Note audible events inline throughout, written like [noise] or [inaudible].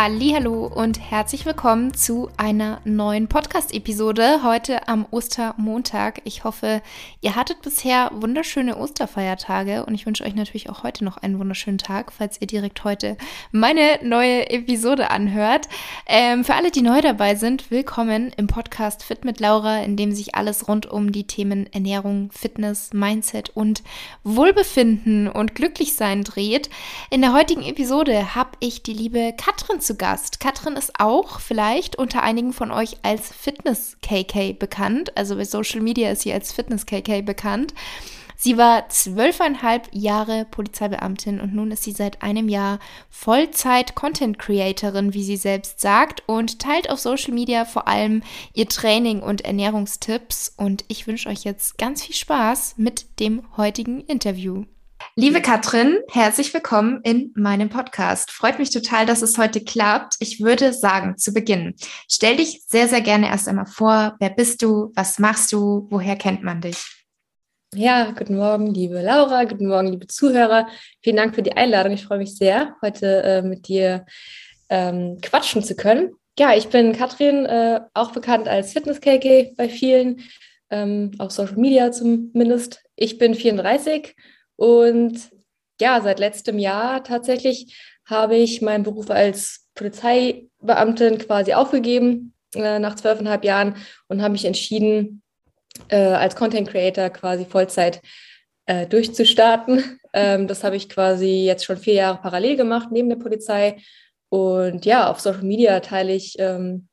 Hallo und herzlich willkommen zu einer neuen Podcast-Episode heute am Ostermontag. Ich hoffe, ihr hattet bisher wunderschöne Osterfeiertage und ich wünsche euch natürlich auch heute noch einen wunderschönen Tag, falls ihr direkt heute meine neue Episode anhört. Ähm, für alle, die neu dabei sind, willkommen im Podcast Fit mit Laura, in dem sich alles rund um die Themen Ernährung, Fitness, Mindset und Wohlbefinden und Glücklichsein dreht. In der heutigen Episode habe ich die liebe Katrin zu Gast. Katrin ist auch vielleicht unter einigen von euch als Fitness-KK bekannt. Also bei Social Media ist sie als Fitness-KK bekannt. Sie war zwölfeinhalb Jahre Polizeibeamtin und nun ist sie seit einem Jahr Vollzeit-Content-Creatorin, wie sie selbst sagt, und teilt auf Social Media vor allem ihr Training und Ernährungstipps. Und ich wünsche euch jetzt ganz viel Spaß mit dem heutigen Interview. Liebe Katrin, herzlich willkommen in meinem Podcast. Freut mich total, dass es heute klappt. Ich würde sagen, zu Beginn, stell dich sehr, sehr gerne erst einmal vor. Wer bist du? Was machst du? Woher kennt man dich? Ja, guten Morgen, liebe Laura, guten Morgen, liebe Zuhörer. Vielen Dank für die Einladung. Ich freue mich sehr, heute äh, mit dir ähm, quatschen zu können. Ja, ich bin Katrin, äh, auch bekannt als Fitness-KK bei vielen, ähm, auf Social Media zumindest. Ich bin 34 und ja, seit letztem Jahr tatsächlich habe ich meinen Beruf als Polizeibeamtin quasi aufgegeben äh, nach zwölfeinhalb Jahren und habe mich entschieden, äh, als Content Creator quasi Vollzeit äh, durchzustarten. [laughs] Ähm, das habe ich quasi jetzt schon vier Jahre parallel gemacht, neben der Polizei. Und ja, auf Social Media teile ich ähm,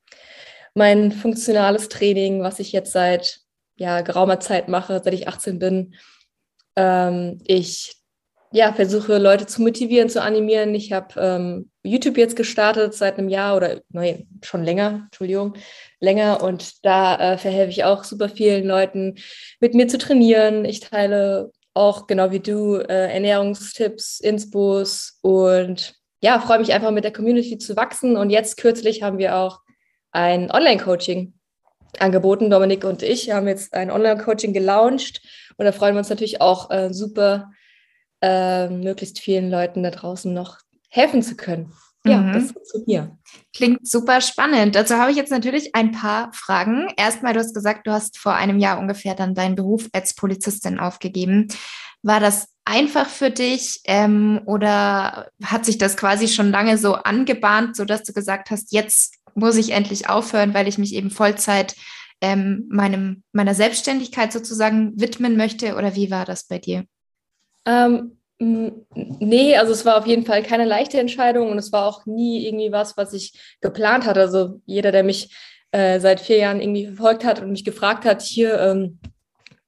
mein funktionales Training, was ich jetzt seit ja, geraumer Zeit mache, seit ich 18 bin ähm, ich ja, versuche Leute zu motivieren, zu animieren. Ich habe ähm, YouTube jetzt gestartet seit einem Jahr oder nein, schon länger, Entschuldigung, länger. Und da äh, verhelfe ich auch super vielen Leuten, mit mir zu trainieren. Ich teile auch genau wie du äh, Ernährungstipps, Inspos und ja, freue mich einfach mit der Community zu wachsen. Und jetzt kürzlich haben wir auch ein Online-Coaching angeboten. Dominik und ich haben jetzt ein Online-Coaching gelauncht und da freuen wir uns natürlich auch äh, super, äh, möglichst vielen Leuten da draußen noch helfen zu können. Ja, mhm. das zu mir. Klingt super spannend. Dazu habe ich jetzt natürlich ein paar Fragen. Erstmal, du hast gesagt, du hast vor einem Jahr ungefähr dann deinen Beruf als Polizistin aufgegeben. War das einfach für dich ähm, oder hat sich das quasi schon lange so angebahnt, sodass du gesagt hast, jetzt muss ich endlich aufhören, weil ich mich eben Vollzeit ähm, meinem, meiner Selbstständigkeit sozusagen widmen möchte? Oder wie war das bei dir? Ähm, nee, also es war auf jeden Fall keine leichte Entscheidung und es war auch nie irgendwie was, was ich geplant hatte. Also jeder, der mich äh, seit vier Jahren irgendwie verfolgt hat und mich gefragt hat, hier, ähm,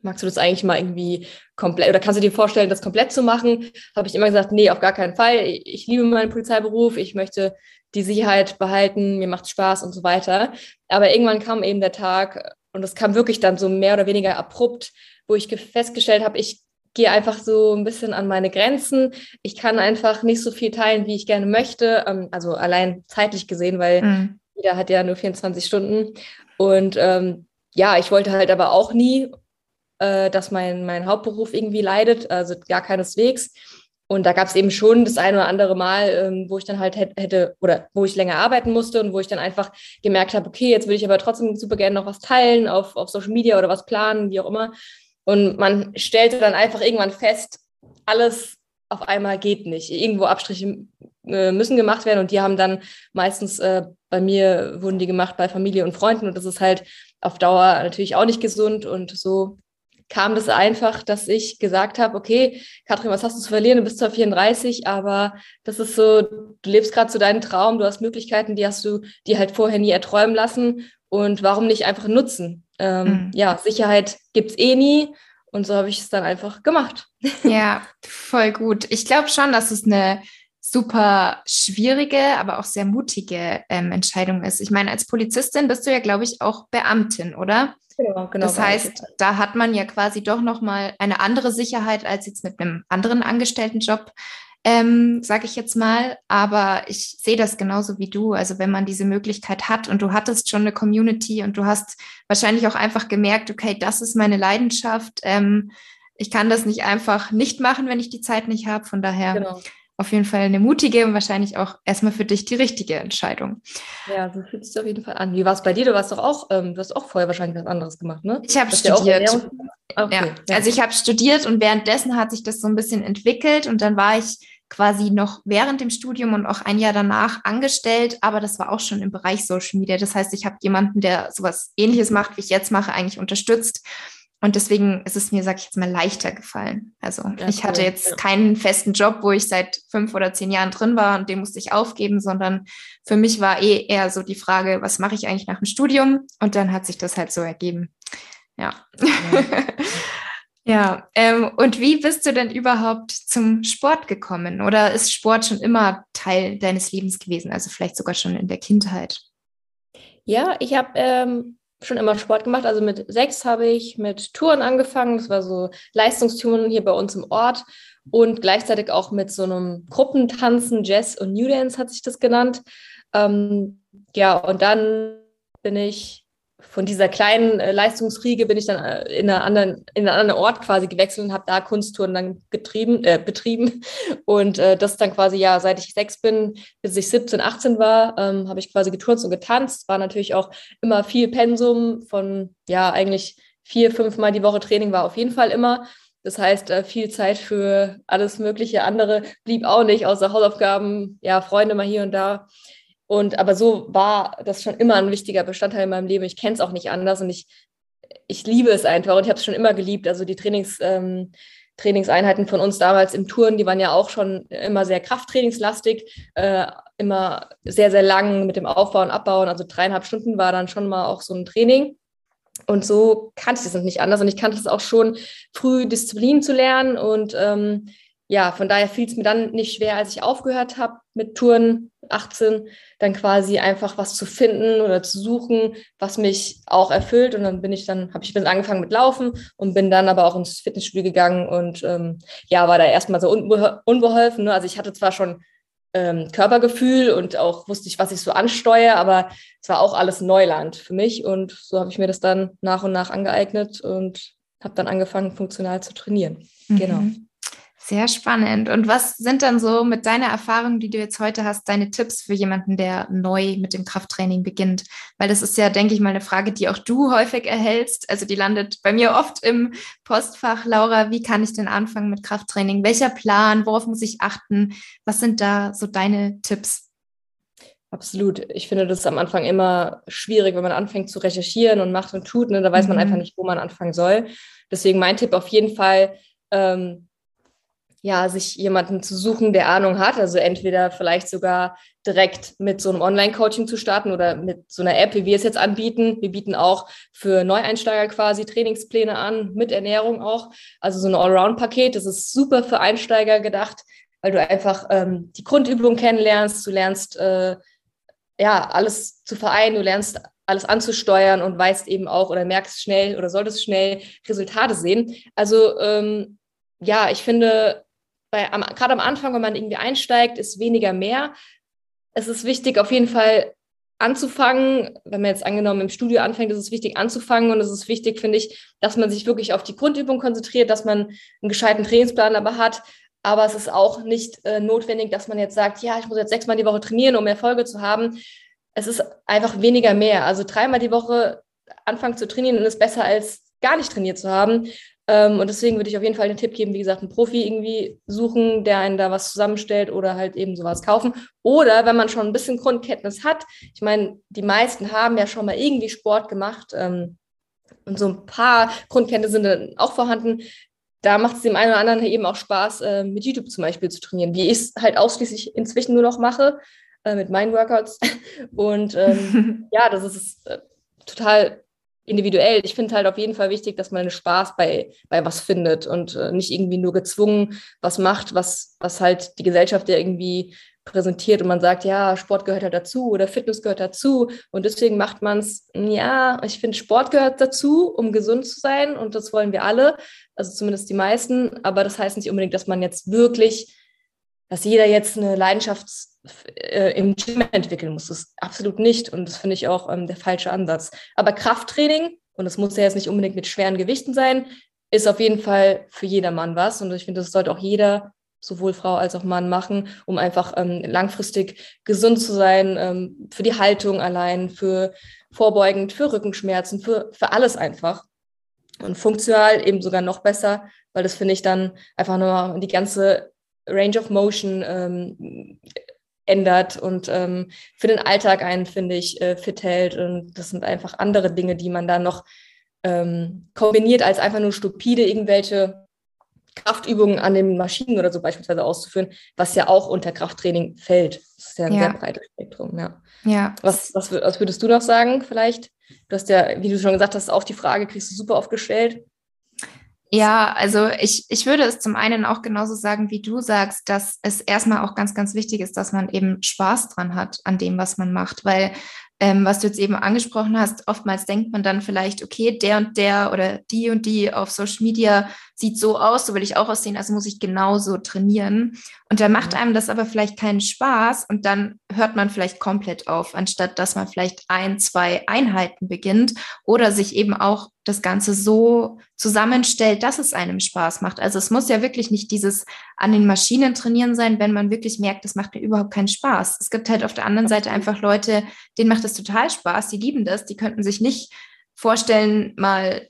magst du das eigentlich mal irgendwie komplett oder kannst du dir vorstellen, das komplett zu machen? Habe ich immer gesagt, nee, auf gar keinen Fall. Ich liebe meinen Polizeiberuf, ich möchte die Sicherheit behalten, mir macht Spaß und so weiter. Aber irgendwann kam eben der Tag und es kam wirklich dann so mehr oder weniger abrupt, wo ich festgestellt habe, ich gehe einfach so ein bisschen an meine Grenzen. Ich kann einfach nicht so viel teilen, wie ich gerne möchte. Ähm, also allein zeitlich gesehen, weil mhm. jeder hat ja nur 24 Stunden. Und ähm, ja, ich wollte halt aber auch nie, äh, dass mein, mein Hauptberuf irgendwie leidet, also gar keineswegs. Und da gab es eben schon das eine oder andere Mal, ähm, wo ich dann halt hätte oder wo ich länger arbeiten musste und wo ich dann einfach gemerkt habe, okay, jetzt will ich aber trotzdem super gerne noch was teilen auf, auf Social Media oder was planen, wie auch immer. Und man stellte dann einfach irgendwann fest, alles auf einmal geht nicht. Irgendwo Abstriche äh, müssen gemacht werden und die haben dann meistens äh, bei mir wurden die gemacht bei Familie und Freunden und das ist halt auf Dauer natürlich auch nicht gesund und so kam das einfach, dass ich gesagt habe, okay, Katrin, was hast du zu verlieren? Du bist zwar 34, aber das ist so, du lebst gerade zu deinem Traum, du hast Möglichkeiten, die hast du dir halt vorher nie erträumen lassen. Und warum nicht einfach nutzen? Ähm, mhm. Ja, Sicherheit gibt es eh nie. Und so habe ich es dann einfach gemacht. [laughs] Ja, voll gut. Ich glaube schon, dass es eine super schwierige, aber auch sehr mutige ähm, Entscheidung ist. Ich meine, als Polizistin bist du ja, glaube ich, auch Beamtin, oder? Genau, genau. Das heißt, da hat man ja quasi doch nochmal eine andere Sicherheit als jetzt mit einem anderen Angestelltenjob, ähm, sage ich jetzt mal. Aber ich sehe das genauso wie du. Also wenn man diese Möglichkeit hat und du hattest schon eine Community und du hast wahrscheinlich auch einfach gemerkt, okay, das ist meine Leidenschaft. Ähm, ich kann das nicht einfach nicht machen, wenn ich die Zeit nicht habe. Von daher genau. Auf jeden Fall eine mutige und wahrscheinlich auch erstmal für dich die richtige Entscheidung. Ja, so fühlt es sich auf jeden Fall an. Wie war es bei dir? Du warst doch auch, ähm, du hast auch vorher wahrscheinlich was anderes gemacht, ne? Ich habe studiert. Okay. Ja. Also ich habe studiert und währenddessen hat sich das so ein bisschen entwickelt und dann war ich quasi noch während dem Studium und auch ein Jahr danach angestellt, aber das war auch schon im Bereich Social Media. Das heißt, ich habe jemanden, der sowas ähnliches macht, wie ich jetzt mache, eigentlich unterstützt und deswegen ist es mir, sag ich jetzt mal, leichter gefallen. Also ja, ich hatte jetzt ja. keinen festen Job, wo ich seit fünf oder zehn Jahren drin war und den musste ich aufgeben, sondern für mich war eh eher so die Frage, was mache ich eigentlich nach dem Studium? Und dann hat sich das halt so ergeben. Ja. Ja, [laughs] ja ähm, und wie bist du denn überhaupt zum Sport gekommen? Oder ist Sport schon immer Teil deines Lebens gewesen? Also vielleicht sogar schon in der Kindheit? Ja, ich habe ähm, schon immer Sport gemacht. Also mit sechs habe ich mit Touren angefangen. Das war so Leistungstouren hier bei uns im Ort und gleichzeitig auch mit so einem Gruppentanzen, Jazz und New Dance hat sich das genannt. Ähm, ja, und dann bin ich von dieser kleinen äh, Leistungsriege bin ich dann äh, in, einer anderen, in einen anderen Ort quasi gewechselt und habe da Kunsttouren dann getrieben, äh, betrieben. Und äh, das dann quasi, ja, seit ich sechs bin, bis ich 17, 18 war, ähm, habe ich quasi geturnt und getanzt. War natürlich auch immer viel Pensum von, ja, eigentlich vier, fünf Mal die Woche Training war auf jeden Fall immer. Das heißt, äh, viel Zeit für alles mögliche andere blieb auch nicht, außer Hausaufgaben, ja, Freunde mal hier und da. Und aber so war das schon immer ein wichtiger Bestandteil in meinem Leben. Ich kenne es auch nicht anders und ich, ich liebe es einfach und ich habe es schon immer geliebt. Also die Trainings, ähm, Trainingseinheiten von uns damals im Touren, die waren ja auch schon immer sehr krafttrainingslastig, äh, immer sehr, sehr lang mit dem Aufbauen, Abbauen. Also dreieinhalb Stunden war dann schon mal auch so ein Training. Und so kannte ich das nicht anders. Und ich kannte es auch schon früh, Disziplin zu lernen. Und ähm, ja, von daher fiel es mir dann nicht schwer, als ich aufgehört habe mit Touren 18, dann quasi einfach was zu finden oder zu suchen, was mich auch erfüllt. Und dann bin ich dann, habe ich dann angefangen mit Laufen und bin dann aber auch ins Fitnessstudio gegangen und ähm, ja, war da erstmal so unbe unbeholfen. Ne? Also ich hatte zwar schon ähm, Körpergefühl und auch wusste ich, was ich so ansteuere, aber es war auch alles Neuland für mich. Und so habe ich mir das dann nach und nach angeeignet und habe dann angefangen, funktional zu trainieren. Mhm. Genau. Sehr spannend. Und was sind dann so mit deiner Erfahrung, die du jetzt heute hast, deine Tipps für jemanden, der neu mit dem Krafttraining beginnt? Weil das ist ja, denke ich mal, eine Frage, die auch du häufig erhältst. Also die landet bei mir oft im Postfach. Laura, wie kann ich denn anfangen mit Krafttraining? Welcher Plan? Worauf muss ich achten? Was sind da so deine Tipps? Absolut. Ich finde das am Anfang immer schwierig, wenn man anfängt zu recherchieren und macht und tut. Ne? Da weiß man mhm. einfach nicht, wo man anfangen soll. Deswegen mein Tipp auf jeden Fall, ähm, ja, sich jemanden zu suchen, der Ahnung hat. Also entweder vielleicht sogar direkt mit so einem Online-Coaching zu starten oder mit so einer App, wie wir es jetzt anbieten. Wir bieten auch für Neueinsteiger quasi Trainingspläne an, mit Ernährung auch. Also so ein Allround-Paket. Das ist super für Einsteiger gedacht, weil du einfach ähm, die Grundübung kennenlernst. Du lernst äh, ja alles zu vereinen. Du lernst alles anzusteuern und weißt eben auch oder merkst schnell oder solltest schnell Resultate sehen. Also ähm, ja, ich finde, bei, am, gerade am Anfang, wenn man irgendwie einsteigt, ist weniger mehr. Es ist wichtig, auf jeden Fall anzufangen. Wenn man jetzt angenommen im Studio anfängt, ist es wichtig anzufangen und es ist wichtig, finde ich, dass man sich wirklich auf die Grundübung konzentriert, dass man einen gescheiten Trainingsplan aber hat. Aber es ist auch nicht äh, notwendig, dass man jetzt sagt, ja, ich muss jetzt sechsmal die Woche trainieren, um Erfolge zu haben. Es ist einfach weniger mehr. Also dreimal die Woche anfangen zu trainieren ist besser als gar nicht trainiert zu haben. Ähm, und deswegen würde ich auf jeden Fall den Tipp geben, wie gesagt, einen Profi irgendwie suchen, der einen da was zusammenstellt oder halt eben sowas kaufen. Oder wenn man schon ein bisschen Grundkenntnis hat, ich meine, die meisten haben ja schon mal irgendwie Sport gemacht ähm, und so ein paar Grundkenntnisse sind dann auch vorhanden. Da macht es dem einen oder anderen eben auch Spaß, äh, mit YouTube zum Beispiel zu trainieren, wie ich es halt ausschließlich inzwischen nur noch mache, äh, mit meinen Workouts. [laughs] Und ähm, [laughs] ja, das ist äh, total individuell. Ich finde halt auf jeden Fall wichtig, dass man einen Spaß bei, bei was findet und äh, nicht irgendwie nur gezwungen was macht, was, was halt die Gesellschaft ja irgendwie präsentiert und man sagt, ja, Sport gehört halt dazu oder Fitness gehört dazu und deswegen macht man es, ja, ich finde, Sport gehört dazu, um gesund zu sein und das wollen wir alle, also zumindest die meisten, aber das heißt nicht unbedingt, dass man jetzt wirklich, dass jeder jetzt eine Leidenschaft äh, im Gym entwickeln muss. Das absolut nicht. Und das finde ich auch ähm, der falsche Ansatz. Aber Krafttraining, und das muss ja jetzt nicht unbedingt mit schweren Gewichten sein, ist auf jeden Fall für jedermann was. Und ich finde, das sollte auch jeder sowohl Frau als auch Mann machen, um einfach ähm, langfristig gesund zu sein, ähm, für die Haltung allein, für vorbeugend, für Rückenschmerzen, für, für alles einfach. Und funktional eben sogar noch besser, weil das finde ich dann einfach nur die ganze Range of Motion ähm, ändert und ähm, für den Alltag einen, finde ich, äh, fit hält. Und das sind einfach andere Dinge, die man da noch ähm, kombiniert, als einfach nur stupide irgendwelche Kraftübungen an den Maschinen oder so beispielsweise auszuführen, was ja auch unter Krafttraining fällt. Das ist ja ein ja. sehr breites Spektrum, ja. ja. Was, was, was würdest du noch sagen, vielleicht? Du hast ja, wie du schon gesagt hast, auch die Frage kriegst du super oft gestellt. Ja, also ich, ich würde es zum einen auch genauso sagen, wie du sagst, dass es erstmal auch ganz, ganz wichtig ist, dass man eben Spaß dran hat an dem, was man macht, weil ähm, was du jetzt eben angesprochen hast, oftmals denkt man dann vielleicht, okay, der und der oder die und die auf Social Media sieht so aus, so will ich auch aussehen, also muss ich genauso trainieren. Und da macht einem das aber vielleicht keinen Spaß und dann hört man vielleicht komplett auf, anstatt dass man vielleicht ein, zwei Einheiten beginnt oder sich eben auch das Ganze so zusammenstellt, dass es einem Spaß macht. Also es muss ja wirklich nicht dieses an den Maschinen trainieren sein, wenn man wirklich merkt, das macht mir überhaupt keinen Spaß. Es gibt halt auf der anderen Seite einfach Leute, denen macht es total Spaß, die lieben das, die könnten sich nicht vorstellen, mal,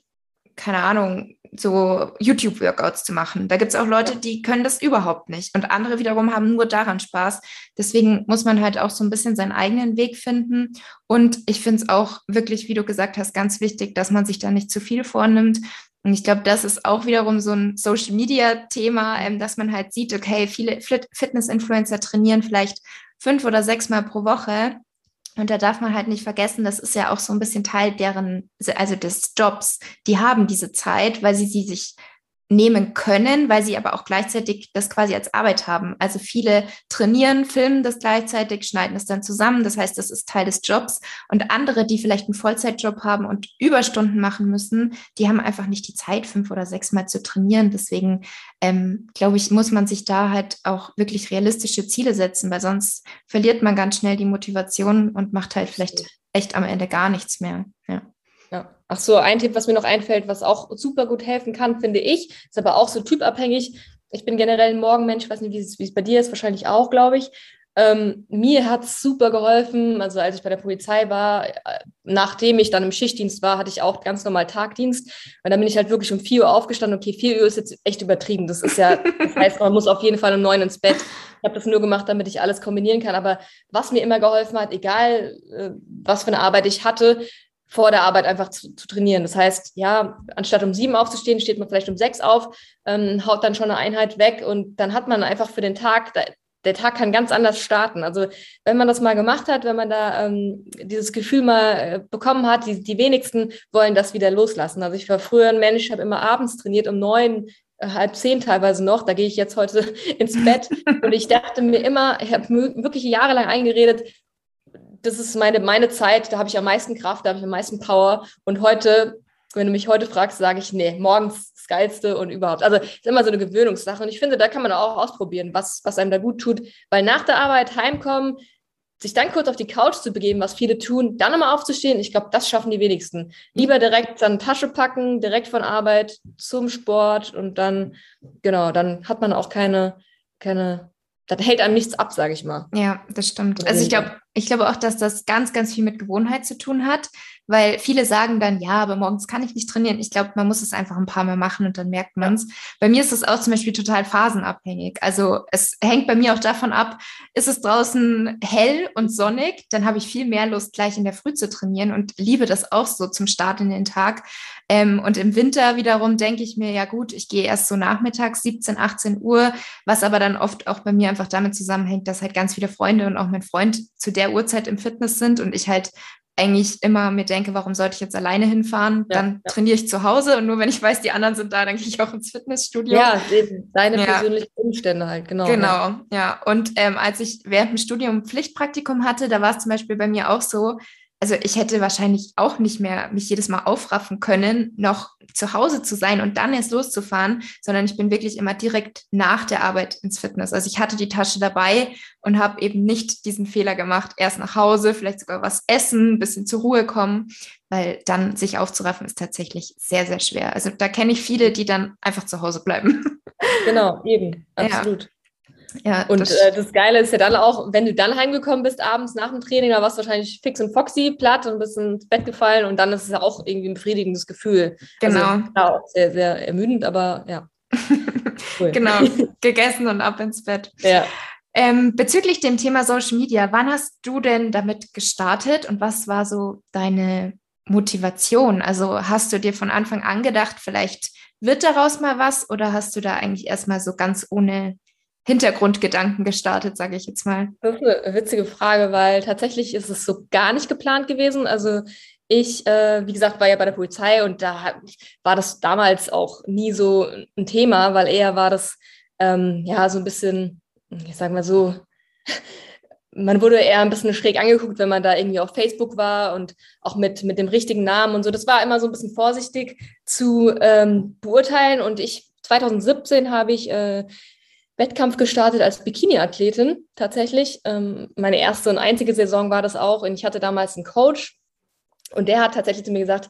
keine Ahnung, so YouTube-Workouts zu machen. Da gibt es auch Leute, die können das überhaupt nicht. Und andere wiederum haben nur daran Spaß. Deswegen muss man halt auch so ein bisschen seinen eigenen Weg finden. Und ich finde es auch wirklich, wie du gesagt hast, ganz wichtig, dass man sich da nicht zu viel vornimmt. Und ich glaube, das ist auch wiederum so ein Social-Media-Thema, ähm, dass man halt sieht, okay, viele Fitness-Influencer trainieren vielleicht fünf oder sechs Mal pro Woche. Und da darf man halt nicht vergessen, das ist ja auch so ein bisschen Teil deren, also des Jobs. Die haben diese Zeit, weil sie sie sich nehmen können, weil sie aber auch gleichzeitig das quasi als Arbeit haben. Also viele trainieren, filmen das gleichzeitig, schneiden es dann zusammen. Das heißt, das ist Teil des Jobs. Und andere, die vielleicht einen Vollzeitjob haben und Überstunden machen müssen, die haben einfach nicht die Zeit, fünf oder sechs Mal zu trainieren. Deswegen ähm, glaube ich, muss man sich da halt auch wirklich realistische Ziele setzen, weil sonst verliert man ganz schnell die Motivation und macht halt vielleicht echt am Ende gar nichts mehr. Ja. Ja. Ach so, ein Tipp, was mir noch einfällt, was auch super gut helfen kann, finde ich, ist aber auch so typabhängig. Ich bin generell ein Morgenmensch, ich weiß nicht, wie es, bei dir ist, wahrscheinlich auch, glaube ich. Ähm, mir hat es super geholfen. Also als ich bei der Polizei war, äh, nachdem ich dann im Schichtdienst war, hatte ich auch ganz normal Tagdienst. Und dann bin ich halt wirklich um 4 Uhr aufgestanden. Okay, 4 Uhr ist jetzt echt übertrieben. Das ist ja, das heißt, man muss auf jeden Fall um 9 ins Bett. Ich habe das nur gemacht, damit ich alles kombinieren kann. Aber was mir immer geholfen hat, egal äh, was für eine Arbeit ich hatte, vor der Arbeit einfach zu, zu, trainieren. Das heißt, ja, anstatt um sieben aufzustehen, steht man vielleicht um sechs auf, ähm, haut dann schon eine Einheit weg und dann hat man einfach für den Tag, da, der Tag kann ganz anders starten. Also wenn man das mal gemacht hat, wenn man da ähm, dieses Gefühl mal äh, bekommen hat, die, die wenigsten wollen das wieder loslassen. Also ich war früher ein Mensch, habe immer abends trainiert, um neun, äh, halb zehn teilweise noch. Da gehe ich jetzt heute [laughs] ins Bett und ich dachte mir immer, ich habe wirklich jahrelang eingeredet, das ist meine, meine Zeit, da habe ich am meisten Kraft, da habe ich am meisten Power. Und heute, wenn du mich heute fragst, sage ich, nee, morgens das Geilste und überhaupt. Also es ist immer so eine Gewöhnungssache. Und ich finde, da kann man auch ausprobieren, was, was einem da gut tut. Weil nach der Arbeit heimkommen, sich dann kurz auf die Couch zu begeben, was viele tun, dann nochmal aufzustehen, ich glaube, das schaffen die wenigsten. Lieber direkt dann Tasche packen, direkt von Arbeit zum Sport und dann, genau, dann hat man auch keine, keine, das hält einem nichts ab, sage ich mal. Ja, das stimmt. Also ich glaube, ich glaube auch, dass das ganz, ganz viel mit Gewohnheit zu tun hat, weil viele sagen dann, ja, aber morgens kann ich nicht trainieren. Ich glaube, man muss es einfach ein paar Mal machen und dann merkt man es. Ja. Bei mir ist es auch zum Beispiel total phasenabhängig. Also es hängt bei mir auch davon ab, ist es draußen hell und sonnig, dann habe ich viel mehr Lust, gleich in der Früh zu trainieren und liebe das auch so zum Start in den Tag. Ähm, und im Winter wiederum denke ich mir, ja gut, ich gehe erst so nachmittags 17, 18 Uhr, was aber dann oft auch bei mir einfach damit zusammenhängt, dass halt ganz viele Freunde und auch mein Freund zu der Uhrzeit im Fitness sind und ich halt eigentlich immer mir denke, warum sollte ich jetzt alleine hinfahren? Ja, dann ja. trainiere ich zu Hause und nur wenn ich weiß, die anderen sind da, dann gehe ich auch ins Fitnessstudio. Ja, deine ja. persönlichen Umstände halt, genau. Genau, ja. Und ähm, als ich während dem Studium Pflichtpraktikum hatte, da war es zum Beispiel bei mir auch so, also ich hätte wahrscheinlich auch nicht mehr mich jedes Mal aufraffen können, noch zu Hause zu sein und dann erst loszufahren, sondern ich bin wirklich immer direkt nach der Arbeit ins Fitness. Also ich hatte die Tasche dabei und habe eben nicht diesen Fehler gemacht, erst nach Hause, vielleicht sogar was essen, ein bisschen zur Ruhe kommen, weil dann sich aufzuraffen ist tatsächlich sehr, sehr schwer. Also da kenne ich viele, die dann einfach zu Hause bleiben. [laughs] Genau, eben, absolut. Ja. Ja, und das, äh, das, Geile ist ja dann auch, wenn du dann heimgekommen bist abends nach dem Training, da warst du wahrscheinlich fix und foxy, platt und bist ins Bett gefallen und dann ist es ja auch irgendwie ein befriedigendes Gefühl. Genau. Also, ja, auch sehr, sehr ermüdend, aber ja. [laughs] Cool. genau, [laughs] gegessen und ab ins Bett. Ja. Ähm, bezüglich dem Thema Social Media, wann hast du denn damit gestartet und was war so deine Motivation? Also hast du dir von Anfang an gedacht, vielleicht wird daraus mal was oder hast du da eigentlich erstmal so ganz ohne Hintergrundgedanken gestartet, sage ich jetzt mal? Das ist eine witzige Frage, weil tatsächlich ist es so gar nicht geplant gewesen. Also ich, äh, wie gesagt, war ja bei der Polizei und da war das damals auch nie so ein Thema, weil eher war das ähm, ja so ein bisschen, ich sag mal so, [laughs] man wurde eher ein bisschen schräg angeguckt, wenn man da irgendwie auf Facebook war und auch mit, mit dem richtigen Namen und so. Das war immer so ein bisschen vorsichtig zu ähm, beurteilen. Und ich, 2017 habe ich äh, Wettkampf gestartet als Bikini-Athletin tatsächlich. Ähm, meine erste und einzige Saison war das auch. Und ich hatte damals einen Coach und der hat tatsächlich zu mir gesagt,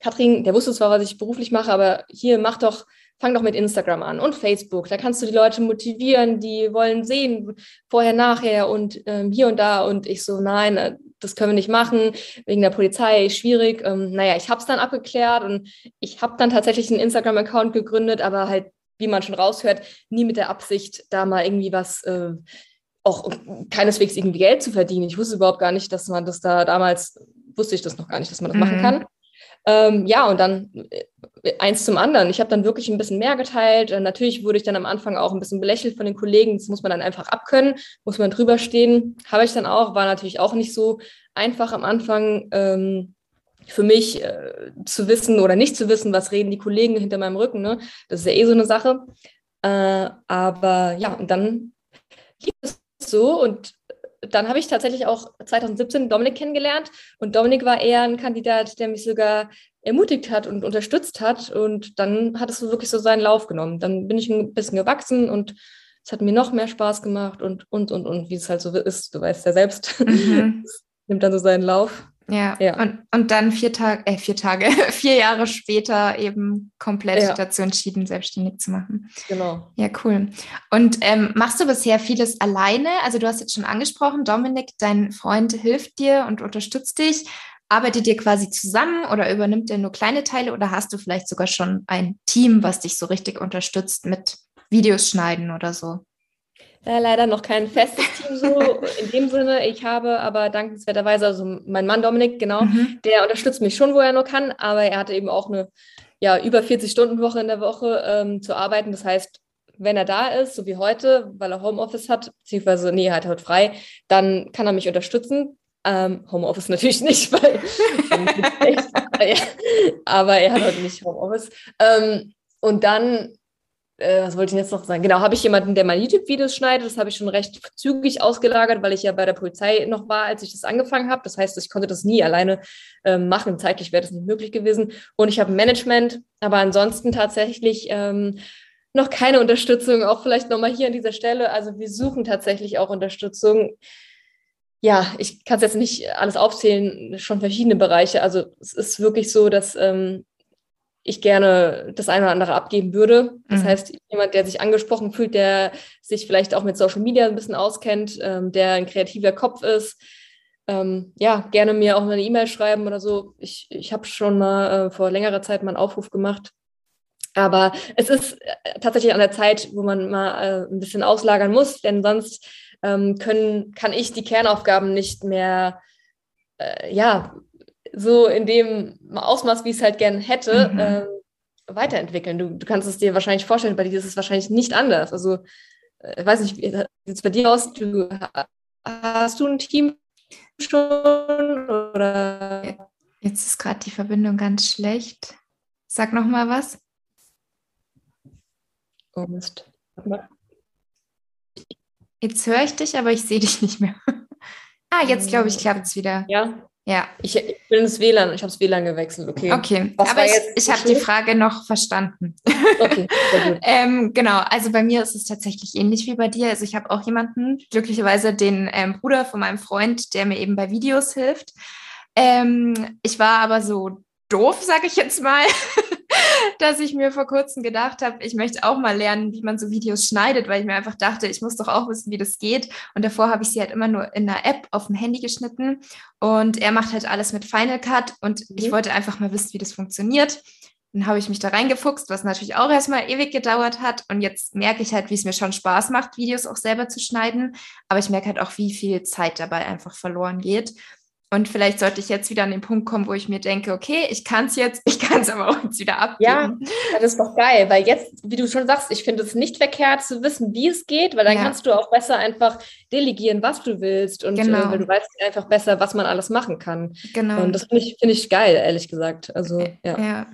Katrin, der wusste zwar, was ich beruflich mache, aber hier mach doch, fang doch mit Instagram an und Facebook. Da kannst du die Leute motivieren, die wollen sehen, vorher, nachher und ähm, hier und da. Und ich so, nein, äh, das können wir nicht machen, wegen der Polizei, schwierig. Ähm, naja, ich habe es dann abgeklärt und ich habe dann tatsächlich einen Instagram-Account gegründet, aber halt, wie man schon raushört, nie mit der Absicht, da mal irgendwie was, äh, auch keineswegs irgendwie Geld zu verdienen. Ich wusste überhaupt gar nicht, dass man das da damals, wusste ich das noch gar nicht, dass man das mhm. machen kann. Ähm, ja, und dann äh, eins zum anderen. Ich habe dann wirklich ein bisschen mehr geteilt. Äh, natürlich wurde ich dann am Anfang auch ein bisschen belächelt von den Kollegen. Das muss man dann einfach abkönnen, muss man drüber stehen. Habe ich dann auch, war natürlich auch nicht so einfach am Anfang. Ähm, für mich äh, zu wissen oder nicht zu wissen, was reden die Kollegen hinter meinem Rücken. Ne? Das ist ja eh so eine Sache. Äh, aber ja, und dann lief es so und dann habe ich tatsächlich auch 2017 Dominik kennengelernt und Dominik war eher ein Kandidat, der mich sogar ermutigt hat und unterstützt hat und dann hat es so wirklich so seinen Lauf genommen. Dann bin ich ein bisschen gewachsen und es hat mir noch mehr Spaß gemacht und, und, und, und, wie es halt so ist, du weißt ja selbst, mhm. [laughs] nimmt dann so seinen Lauf. Ja, ja. Und, und dann vier Tage, äh, vier Tage, [laughs] vier Jahre später eben komplett ja. dazu entschieden, selbstständig zu machen. Genau. Ja, cool. Und ähm, machst du bisher vieles alleine? Also du hast jetzt schon angesprochen, Dominik, dein Freund hilft dir und unterstützt dich. Arbeitet ihr quasi zusammen oder übernimmt er nur kleine Teile oder hast du vielleicht sogar schon ein Team, was dich so richtig unterstützt mit Videos schneiden oder so? Äh, leider noch kein festes Team so in dem Sinne. Ich habe aber dankenswerterweise, also mein Mann Dominik, genau, mhm. der unterstützt mich schon, wo er nur kann, aber er hatte eben auch eine ja, über 40-Stunden-Woche in der Woche ähm, zu arbeiten. Das heißt, wenn er da ist, so wie heute, weil er Homeoffice hat, beziehungsweise, nee, er hat heute frei, dann kann er mich unterstützen. Ähm, Homeoffice [laughs] natürlich nicht, weil [laughs] [laughs] aber er hat heute nicht Homeoffice. Ähm, und dann äh, was wollte ich jetzt noch sagen? Genau, habe ich jemanden, der meine YouTube-Videos schneidet. Das habe ich schon recht zügig ausgelagert, weil ich ja bei der Polizei noch war, als ich das angefangen habe. Das heißt, ich konnte das nie alleine äh, machen. Zeitlich wäre das nicht möglich gewesen. Und ich habe Management, aber ansonsten tatsächlich ähm, noch keine Unterstützung. Auch vielleicht nochmal hier an dieser Stelle. Also wir suchen tatsächlich auch Unterstützung. Ja, ich kann es jetzt nicht alles aufzählen, schon verschiedene Bereiche. Also es ist wirklich so, dass ähm, ich gerne das eine oder andere abgeben würde. Das mhm. heißt, jemand, der sich angesprochen fühlt, der sich vielleicht auch mit Social Media ein bisschen auskennt, ähm, der ein kreativer Kopf ist, ähm, ja, gerne mir auch eine E-Mail schreiben oder so. Ich, ich habe schon mal äh, vor längerer Zeit mal einen Aufruf gemacht. Aber es ist äh, tatsächlich an der Zeit, wo man mal äh, ein bisschen auslagern muss, denn sonst ähm, können, kann ich die Kernaufgaben nicht mehr äh, ja, so in dem Ausmaß, wie ich es halt gern hätte, mhm. äh, weiterentwickeln. Du, du, kannst es dir wahrscheinlich vorstellen, bei dir ist es wahrscheinlich nicht anders. Also, äh, weiß nicht, wie sieht es bei dir aus? Du, hast du ein Team schon? Oder? Jetzt ist gerade die Verbindung ganz schlecht. Sag noch mal was. Oh Mist. Jetzt höre ich dich, aber ich sehe dich nicht mehr. [laughs] ah, jetzt glaube ich, klappt es wieder. Ja. Ja. Ich, ich bin ins WLAN, ich habe das WLAN gewechselt, okay. Okay, Was aber ich, ich habe die Frage noch verstanden. Okay, sehr gut. [laughs] ähm, genau, also bei mir ist es tatsächlich ähnlich wie bei dir. Also ich habe auch jemanden, glücklicherweise den ähm, Bruder von meinem Freund, der mir eben bei Videos hilft. Ähm, ich war aber so doof, sage ich jetzt mal, [laughs] dass ich mir vor kurzem gedacht habe, ich möchte auch mal lernen, wie man so Videos schneidet, weil ich mir einfach dachte, ich muss doch auch wissen, wie das geht. Und davor habe ich sie halt immer nur in einer App auf dem Handy geschnitten. Und er macht halt alles mit Final Cut und mhm. ich wollte einfach mal wissen, wie das funktioniert. Dann habe ich mich da reingefuchst, was natürlich auch erstmal ewig gedauert hat. Und jetzt merke ich halt, wie es mir schon Spaß macht, Videos auch selber zu schneiden. Aber ich merke halt auch, wie viel Zeit dabei einfach verloren geht. Und vielleicht sollte ich jetzt wieder an den Punkt kommen, wo ich mir denke, okay, ich kann es jetzt, [laughs] ich kann es aber auch jetzt wieder abgeben. Ja, das ist doch geil, weil jetzt, wie du schon sagst, ich finde es nicht verkehrt zu wissen, wie es geht, weil dann ja. kannst du auch besser einfach delegieren, was du willst und genau. äh, du weißt einfach besser, was man alles machen kann. Genau. Und das finde ich, find ich geil, ehrlich gesagt. Also, ja. ja.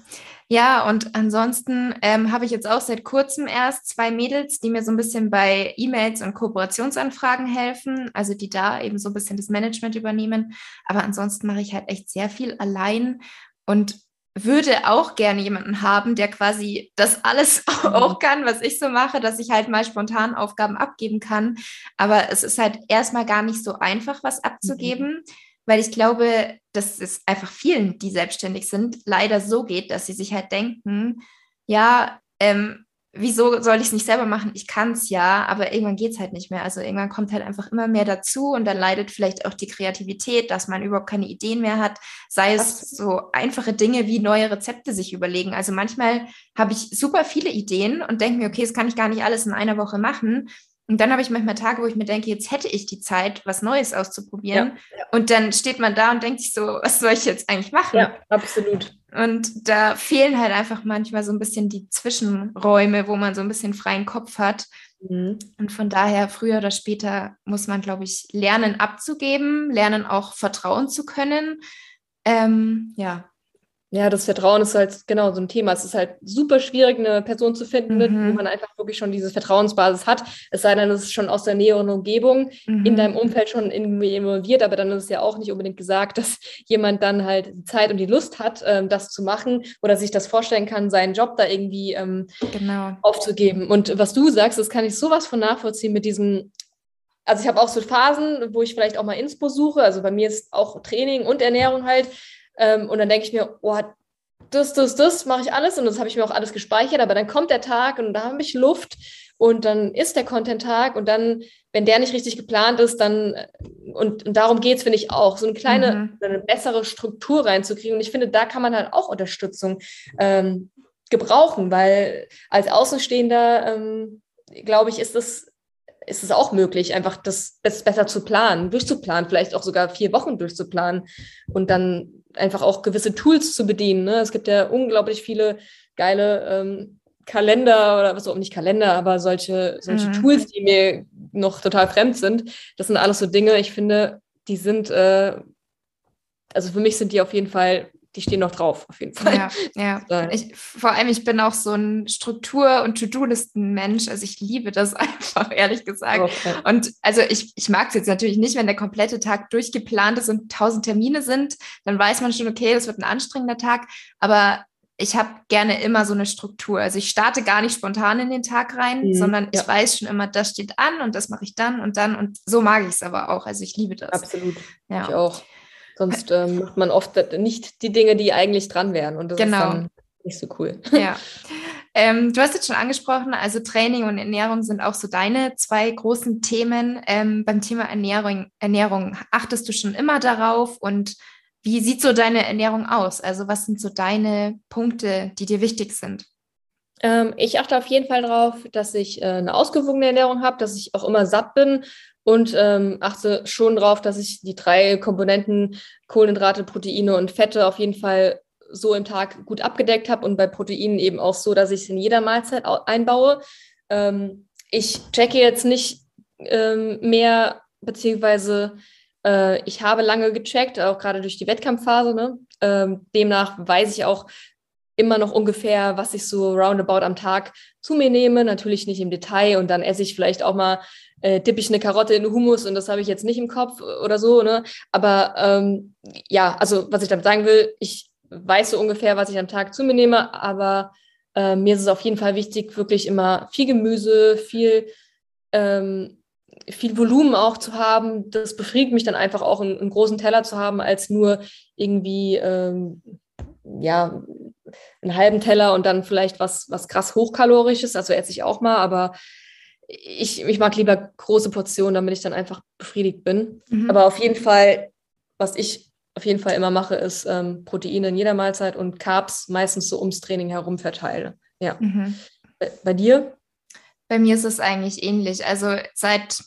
Ja, und ansonsten ähm, habe ich jetzt auch seit kurzem erst zwei Mädels, die mir so ein bisschen bei E-Mails und Kooperationsanfragen helfen, also die da eben so ein bisschen das Management übernehmen. Aber ansonsten mache ich halt echt sehr viel allein und würde auch gerne jemanden haben, der quasi das alles [laughs] auch kann, was ich so mache, dass ich halt mal spontan Aufgaben abgeben kann. Aber es ist halt erstmal gar nicht so einfach, was mhm. abzugeben. Mhm weil ich glaube, dass es einfach vielen, die selbstständig sind, leider so geht, dass sie sich halt denken, ja, ähm, wieso soll ich es nicht selber machen? Ich kann es ja, aber irgendwann geht es halt nicht mehr. Also irgendwann kommt halt einfach immer mehr dazu und dann leidet vielleicht auch die Kreativität, dass man überhaupt keine Ideen mehr hat, sei es so einfache Dinge wie neue Rezepte sich überlegen. Also manchmal habe ich super viele Ideen und denke mir, okay, das kann ich gar nicht alles in einer Woche machen. Und dann habe ich manchmal Tage, wo ich mir denke, jetzt hätte ich die Zeit, was Neues auszuprobieren. Ja. Und dann steht man da und denkt sich so, was soll ich jetzt eigentlich machen? Ja, absolut. Und da fehlen halt einfach manchmal so ein bisschen die Zwischenräume, wo man so ein bisschen freien Kopf hat. Mhm. Und von daher, früher oder später, muss man, glaube ich, lernen abzugeben, lernen auch vertrauen zu können. Ähm, ja, ja, das Vertrauen ist halt genau so ein Thema. Es ist halt super schwierig, eine Person zu finden, mhm. wo man einfach wirklich schon diese Vertrauensbasis hat. Es sei denn, es ist schon aus der näheren Umgebung mhm. in deinem Umfeld schon irgendwie involviert, aber dann ist es ja auch nicht unbedingt gesagt, dass jemand dann halt die Zeit und die Lust hat, ähm, das zu machen oder sich das vorstellen kann, seinen Job da irgendwie ähm, genau. aufzugeben. Und was du sagst, das kann ich sowas von nachvollziehen mit diesem also ich habe auch so Phasen, wo ich vielleicht auch mal Inspo suche. Also bei mir ist auch Training und Ernährung halt ähm, und dann denke ich mir, oh, das, das, das mache ich alles und das habe ich mir auch alles gespeichert, aber dann kommt der Tag und da habe ich Luft und dann ist der Content-Tag und dann, wenn der nicht richtig geplant ist, dann, und, und darum geht es, finde ich auch, so eine kleine, mhm. eine bessere Struktur reinzukriegen. Und ich finde, da kann man halt auch Unterstützung ähm, gebrauchen, weil als Außenstehender, ähm, glaube ich, ist es ist es auch möglich, einfach das, das besser zu planen, durchzuplanen, vielleicht auch sogar vier Wochen durchzuplanen und dann einfach auch gewisse Tools zu bedienen. Ne? Es gibt ja unglaublich viele geile ähm, Kalender oder was auch nicht Kalender, aber solche, solche mhm. Tools, die mir noch total fremd sind. Das sind alles so Dinge, ich finde, die sind, äh, also für mich sind die auf jeden Fall die stehen noch drauf, auf jeden Fall. Ja, ja. [laughs] Ich, vor allem, ich bin auch so ein Struktur- und To-Do-Listen-Mensch. Also ich liebe das [laughs] einfach, ehrlich gesagt. Okay. Und also ich, ich mag es jetzt natürlich nicht, wenn der komplette Tag durchgeplant ist und tausend Termine sind. Dann weiß man schon, okay, das wird ein anstrengender Tag. Aber ich habe gerne immer so eine Struktur. Also ich starte gar nicht spontan in den Tag rein, mhm, sondern ja. ich weiß schon immer, das steht an und das mache ich dann und dann. Und so mag ich es aber auch. Also ich liebe das. Absolut. Ja. Ich auch. Sonst ähm, macht man oft nicht die Dinge, die eigentlich dran wären. Und das genau. ist dann nicht so cool. Ja. [laughs] Ähm, du hast jetzt schon angesprochen, also Training und Ernährung sind auch so deine zwei großen Themen. Ähm, beim Thema Ernährung, Ernährung achtest du schon immer darauf und wie sieht so deine Ernährung aus? Also was sind so deine Punkte, die dir wichtig sind? Ähm, ich achte auf jeden Fall darauf, dass ich äh, eine ausgewogene Ernährung habe, dass ich auch immer satt bin und ähm, achte schon darauf, dass ich die drei Komponenten Kohlenhydrate, Proteine und Fette auf jeden Fall so im Tag gut abgedeckt habe und bei Proteinen eben auch so, dass ich es in jeder Mahlzeit einbaue. Ähm, ich checke jetzt nicht ähm, mehr, beziehungsweise äh, ich habe lange gecheckt, auch gerade durch die Wettkampfphase. Ne? Ähm, demnach weiß ich auch immer noch ungefähr, was ich so roundabout am Tag zu mir nehme. Natürlich nicht im Detail und dann esse ich vielleicht auch mal äh, dippe ich eine Karotte in Hummus und das habe ich jetzt nicht im Kopf oder so, ne? Aber ähm, ja, also was ich damit sagen will, ich weiß so ungefähr, was ich am Tag zu mir nehme, aber äh, mir ist es auf jeden Fall wichtig, wirklich immer viel Gemüse, viel, ähm, viel Volumen auch zu haben. Das befriedigt mich dann einfach auch, einen, einen großen Teller zu haben, als nur irgendwie, ähm, ja, einen halben Teller und dann vielleicht was, was krass hochkalorisches, also esse ich auch mal, aber ich, ich mag lieber große Portionen, damit ich dann einfach befriedigt bin. Mhm. Aber auf jeden Fall, was ich auf jeden Fall immer mache, ist ähm, Proteine in jeder Mahlzeit und Carbs meistens so ums Training herum verteile. Ja. Mhm. Bei, bei dir? Bei mir ist es eigentlich ähnlich. Also seit,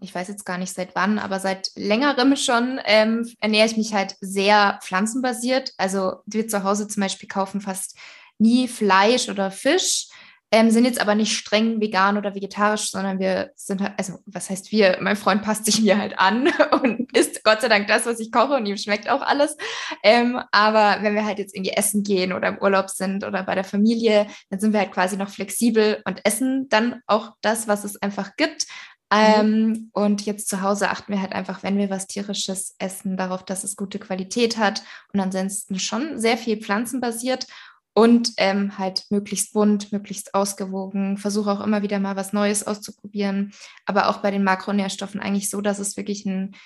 ich weiß jetzt gar nicht seit wann, aber seit längerem schon ähm, ernähre ich mich halt sehr pflanzenbasiert. Also wir zu Hause zum Beispiel kaufen fast nie Fleisch oder Fisch ähm, sind jetzt aber nicht streng vegan oder vegetarisch, sondern wir sind halt, also was heißt wir? Mein Freund passt sich mir halt an [laughs] und isst Gott sei Dank das, was ich koche und ihm schmeckt auch alles. Ähm, aber wenn wir halt jetzt irgendwie essen gehen oder im Urlaub sind oder bei der Familie, dann sind wir halt quasi noch flexibel und essen dann auch das, was es einfach gibt. Mhm. Ähm, und jetzt zu Hause achten wir halt einfach, wenn wir was tierisches essen, darauf, dass es gute Qualität hat und ansonsten schon sehr viel pflanzenbasiert und ähm, halt möglichst bunt, möglichst ausgewogen. Versuche auch immer wieder mal was Neues auszuprobieren, aber auch bei den Makronährstoffen eigentlich so, dass es wirklich ein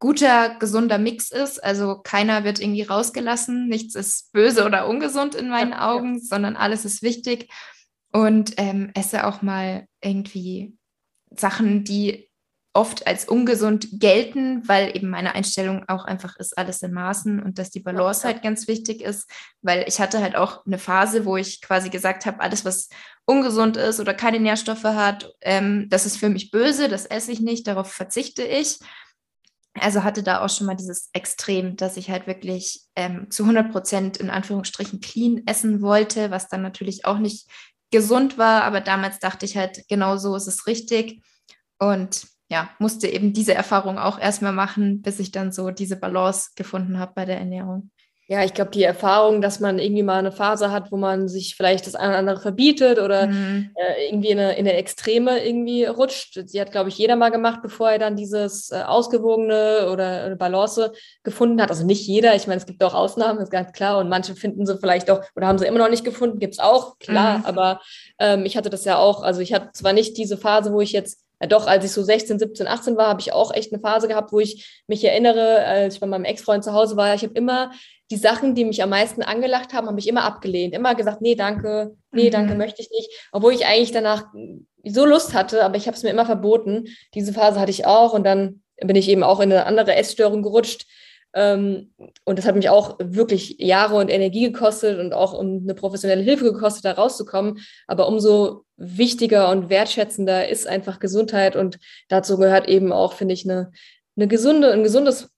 guter, gesunder Mix ist. Also keiner wird irgendwie rausgelassen. Nichts ist böse oder ungesund in meinen Augen, sondern alles ist wichtig. Und ähm, esse auch mal irgendwie Sachen, die oft als ungesund gelten, weil eben meine Einstellung auch einfach ist, alles in Maßen und dass die Balance halt ganz wichtig ist, weil ich hatte halt auch eine Phase, wo ich quasi gesagt habe, alles, was ungesund ist oder keine Nährstoffe hat, ähm, das ist für mich böse, das esse ich nicht, darauf verzichte ich. Also hatte da auch schon mal dieses Extrem, dass ich halt wirklich ähm, zu 100 Prozent in Anführungsstrichen clean essen wollte, was dann natürlich auch nicht gesund war, aber damals dachte ich halt, genau so ist es richtig. Und ja, musste eben diese Erfahrung auch erstmal machen, bis ich dann so diese Balance gefunden habe bei der Ernährung. Ja, ich glaube, die Erfahrung, dass man irgendwie mal eine Phase hat, wo man sich vielleicht das eine oder andere verbietet oder mhm. äh, irgendwie in eine, in eine Extreme irgendwie rutscht, die hat, glaube ich, jeder mal gemacht, bevor er dann dieses äh, ausgewogene oder eine Balance gefunden hat. Also nicht jeder, ich meine, es gibt auch Ausnahmen, ist ganz klar. Und manche finden sie vielleicht auch oder haben sie immer noch nicht gefunden, gibt es auch, klar. Mhm. Aber ähm, ich hatte das ja auch, also ich hatte zwar nicht diese Phase, wo ich jetzt ja doch, als ich so 16, 17, 18 war, habe ich auch echt eine Phase gehabt, wo ich mich erinnere, als ich bei meinem Ex-Freund zu Hause war, ich habe immer die Sachen, die mich am meisten angelacht haben, habe ich immer abgelehnt. Immer gesagt, nee, danke, nee, mhm. danke, möchte ich nicht. Obwohl ich eigentlich danach so Lust hatte, aber ich habe es mir immer verboten. Diese Phase hatte ich auch und dann bin ich eben auch in eine andere Essstörung gerutscht, ähm, und das hat mich auch wirklich Jahre und Energie gekostet und auch um eine professionelle Hilfe gekostet, da rauszukommen. Aber umso wichtiger und wertschätzender ist einfach Gesundheit. Und dazu gehört eben auch, finde ich, eine, eine gesunde, ein gesundes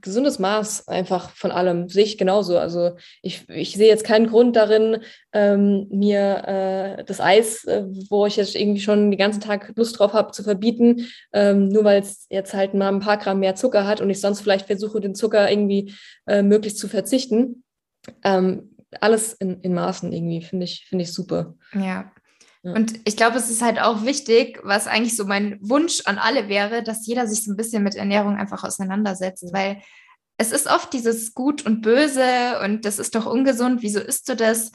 gesundes Maß einfach von allem, sehe ich genauso. Also ich, ich sehe jetzt keinen Grund darin, ähm, mir äh, das Eis, äh, wo ich jetzt irgendwie schon den ganzen Tag Lust drauf habe, zu verbieten, ähm, nur weil es jetzt halt mal ein paar Gramm mehr Zucker hat und ich sonst vielleicht versuche, den Zucker irgendwie äh, möglichst zu verzichten. Ähm, alles in, in Maßen irgendwie, finde ich, finde ich super. Ja, und ich glaube, es ist halt auch wichtig, was eigentlich so mein Wunsch an alle wäre, dass jeder sich so ein bisschen mit Ernährung einfach auseinandersetzt, weil es ist oft dieses Gut und Böse und das ist doch ungesund, wieso isst du das?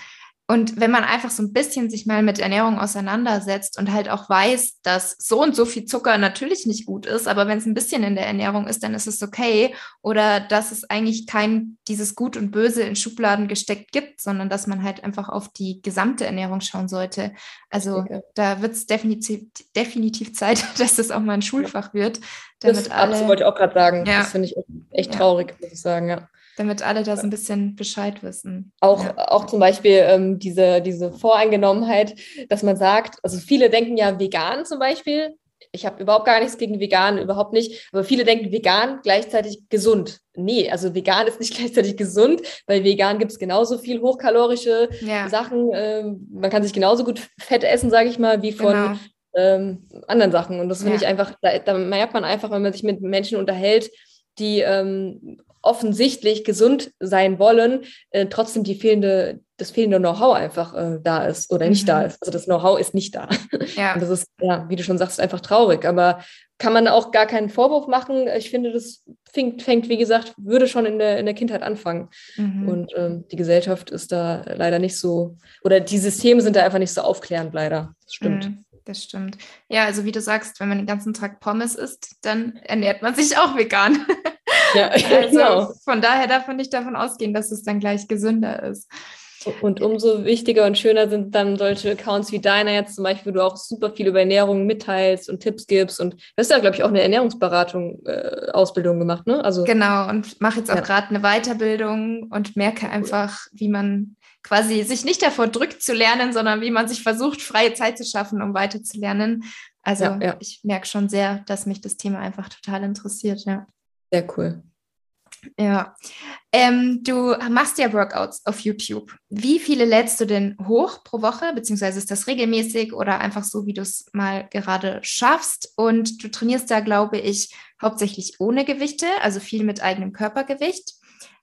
Und wenn man einfach so ein bisschen sich mal mit Ernährung auseinandersetzt und halt auch weiß, dass so und so viel Zucker natürlich nicht gut ist, aber wenn es ein bisschen in der Ernährung ist, dann ist es okay. Oder dass es eigentlich kein dieses Gut und Böse in Schubladen gesteckt gibt, sondern dass man halt einfach auf die gesamte Ernährung schauen sollte. Also okay. da wird es definitiv, definitiv Zeit, [laughs] dass das auch mal ein Schulfach wird. Damit das alle, wollte ich auch gerade sagen. Ja. Das finde ich echt traurig, ja. muss ich sagen, ja damit alle da so ein bisschen Bescheid wissen. Auch, ja. auch zum Beispiel ähm, diese, diese Voreingenommenheit, dass man sagt, also viele denken ja vegan zum Beispiel. Ich habe überhaupt gar nichts gegen vegan, überhaupt nicht. Aber viele denken vegan gleichzeitig gesund. Nee, also vegan ist nicht [laughs] gleichzeitig gesund, weil vegan gibt es genauso viel hochkalorische ja. Sachen. Ähm, man kann sich genauso gut Fett essen, sage ich mal, wie von genau. ähm, anderen Sachen. Und das finde ja. ich einfach, da, da merkt man einfach, wenn man sich mit Menschen unterhält, die ähm, offensichtlich gesund sein wollen, äh, trotzdem die fehlende, das fehlende Know-how einfach äh, da ist oder nicht mhm. da ist. Also das Know-how ist nicht da. Ja. Und das ist, ja, wie du schon sagst, einfach traurig. Aber kann man auch gar keinen Vorwurf machen. Ich finde, das fängt, fängt wie gesagt, würde schon in der, in der Kindheit anfangen. Mhm. Und ähm, die Gesellschaft ist da leider nicht so, oder die Systeme sind da einfach nicht so aufklärend, leider. Das stimmt. Mhm das stimmt. Ja, also wie du sagst, wenn man den ganzen Tag Pommes isst, dann ernährt man sich auch vegan. [laughs] Ja, [laughs] also genau. von daher darf man nicht davon ausgehen, dass es dann gleich gesünder ist. Und umso wichtiger und schöner sind dann solche Accounts wie deiner jetzt zum Beispiel, wo du auch super viel über Ernährung mitteilst und Tipps gibst. Und du hast ja, glaube ich, auch eine Ernährungsberatung, äh, Ausbildung gemacht, ne? Also, genau, und mache jetzt auch ja. gerade eine Weiterbildung und merke einfach, wie man quasi sich nicht davor drückt zu lernen, sondern wie man sich versucht, freie Zeit zu schaffen, um weiterzulernen. Also ja, ja. ich merke schon sehr, dass mich das Thema einfach total interessiert, ja. Sehr cool. Ja. Ähm, du machst ja Workouts auf YouTube. Wie viele lädst du denn hoch pro Woche? Beziehungsweise ist das regelmäßig oder einfach so, wie du es mal gerade schaffst? Und du trainierst da, glaube ich, hauptsächlich ohne Gewichte, also viel mit eigenem Körpergewicht.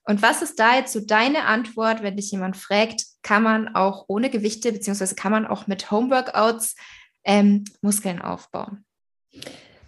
Und was ist da jetzt so deine Antwort, wenn dich jemand fragt, kann man auch ohne Gewichte, beziehungsweise kann man auch mit Homeworkouts ähm, Muskeln aufbauen?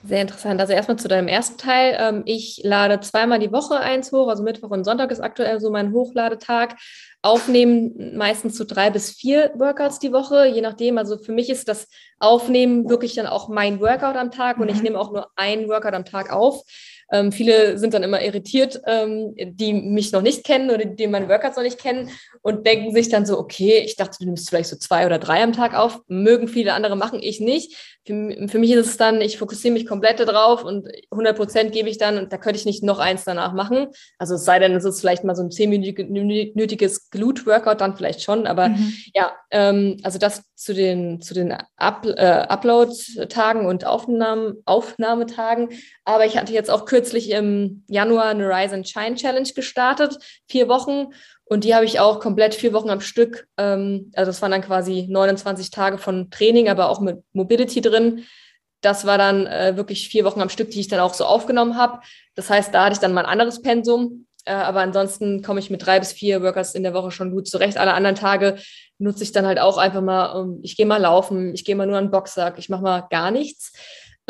Sehr interessant. Also erstmal zu deinem ersten Teil. Ähm, ich lade zweimal die Woche eins hoch, also Mittwoch und Sonntag ist aktuell so mein Hochladetag. Aufnehmen meistens so drei bis vier Workouts die Woche, je nachdem. Also für mich ist das Aufnehmen wirklich dann auch mein Workout am Tag und ich mhm. nehme auch nur ein Workout am Tag auf. Ähm, viele sind dann immer irritiert, ähm, die mich noch nicht kennen oder die meinen Workouts noch nicht kennen und denken sich dann so, okay, ich dachte, du nimmst vielleicht so zwei oder drei am Tag auf. Mögen viele andere machen, ich nicht. Für, für mich ist es dann, ich fokussiere mich komplett darauf und 100 Prozent gebe ich dann und da könnte ich nicht noch eins danach machen. Also es sei denn, es ist vielleicht mal so ein zehnminütiges Glute-Workout, dann vielleicht schon. Aber mhm. ja, ähm, also das zu den, zu den Up, äh, Upload-Tagen und Aufnahmen, Aufnahmetagen. Aber ich hatte jetzt auch kürzlich im Januar eine Rise and Shine Challenge gestartet, vier Wochen. Und die habe ich auch komplett vier Wochen am Stück. Ähm, also das waren dann quasi 29 Tage von Training, aber auch mit Mobility drin. Das war dann äh, wirklich vier Wochen am Stück, die ich dann auch so aufgenommen habe. Das heißt, da hatte ich dann mal ein anderes Pensum. Äh, aber ansonsten komme ich mit drei bis vier Workouts in der Woche schon gut zurecht. Alle anderen Tage nutze ich dann halt auch einfach mal, um, ich gehe mal laufen, ich gehe mal nur an den Boxsack, ich mache mal gar nichts.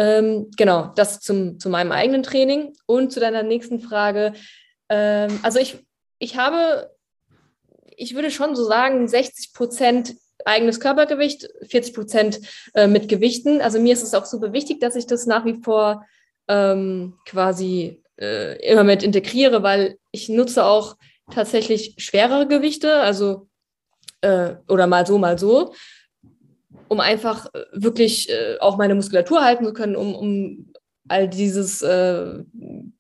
Ähm, genau, das zum, zu meinem eigenen Training. Und zu deiner nächsten Frage. Ähm, also ich, ich habe ich würde schon so sagen, 60 Prozent eigenes Körpergewicht, 40 Prozent äh, mit Gewichten. Also mir ist es auch super wichtig, dass ich das nach wie vor ähm, quasi äh, immer mit integriere, weil ich nutze auch tatsächlich schwerere Gewichte, also äh, oder mal so, mal so, um einfach äh, wirklich äh, auch meine Muskulatur halten zu können, um, um all dieses, äh,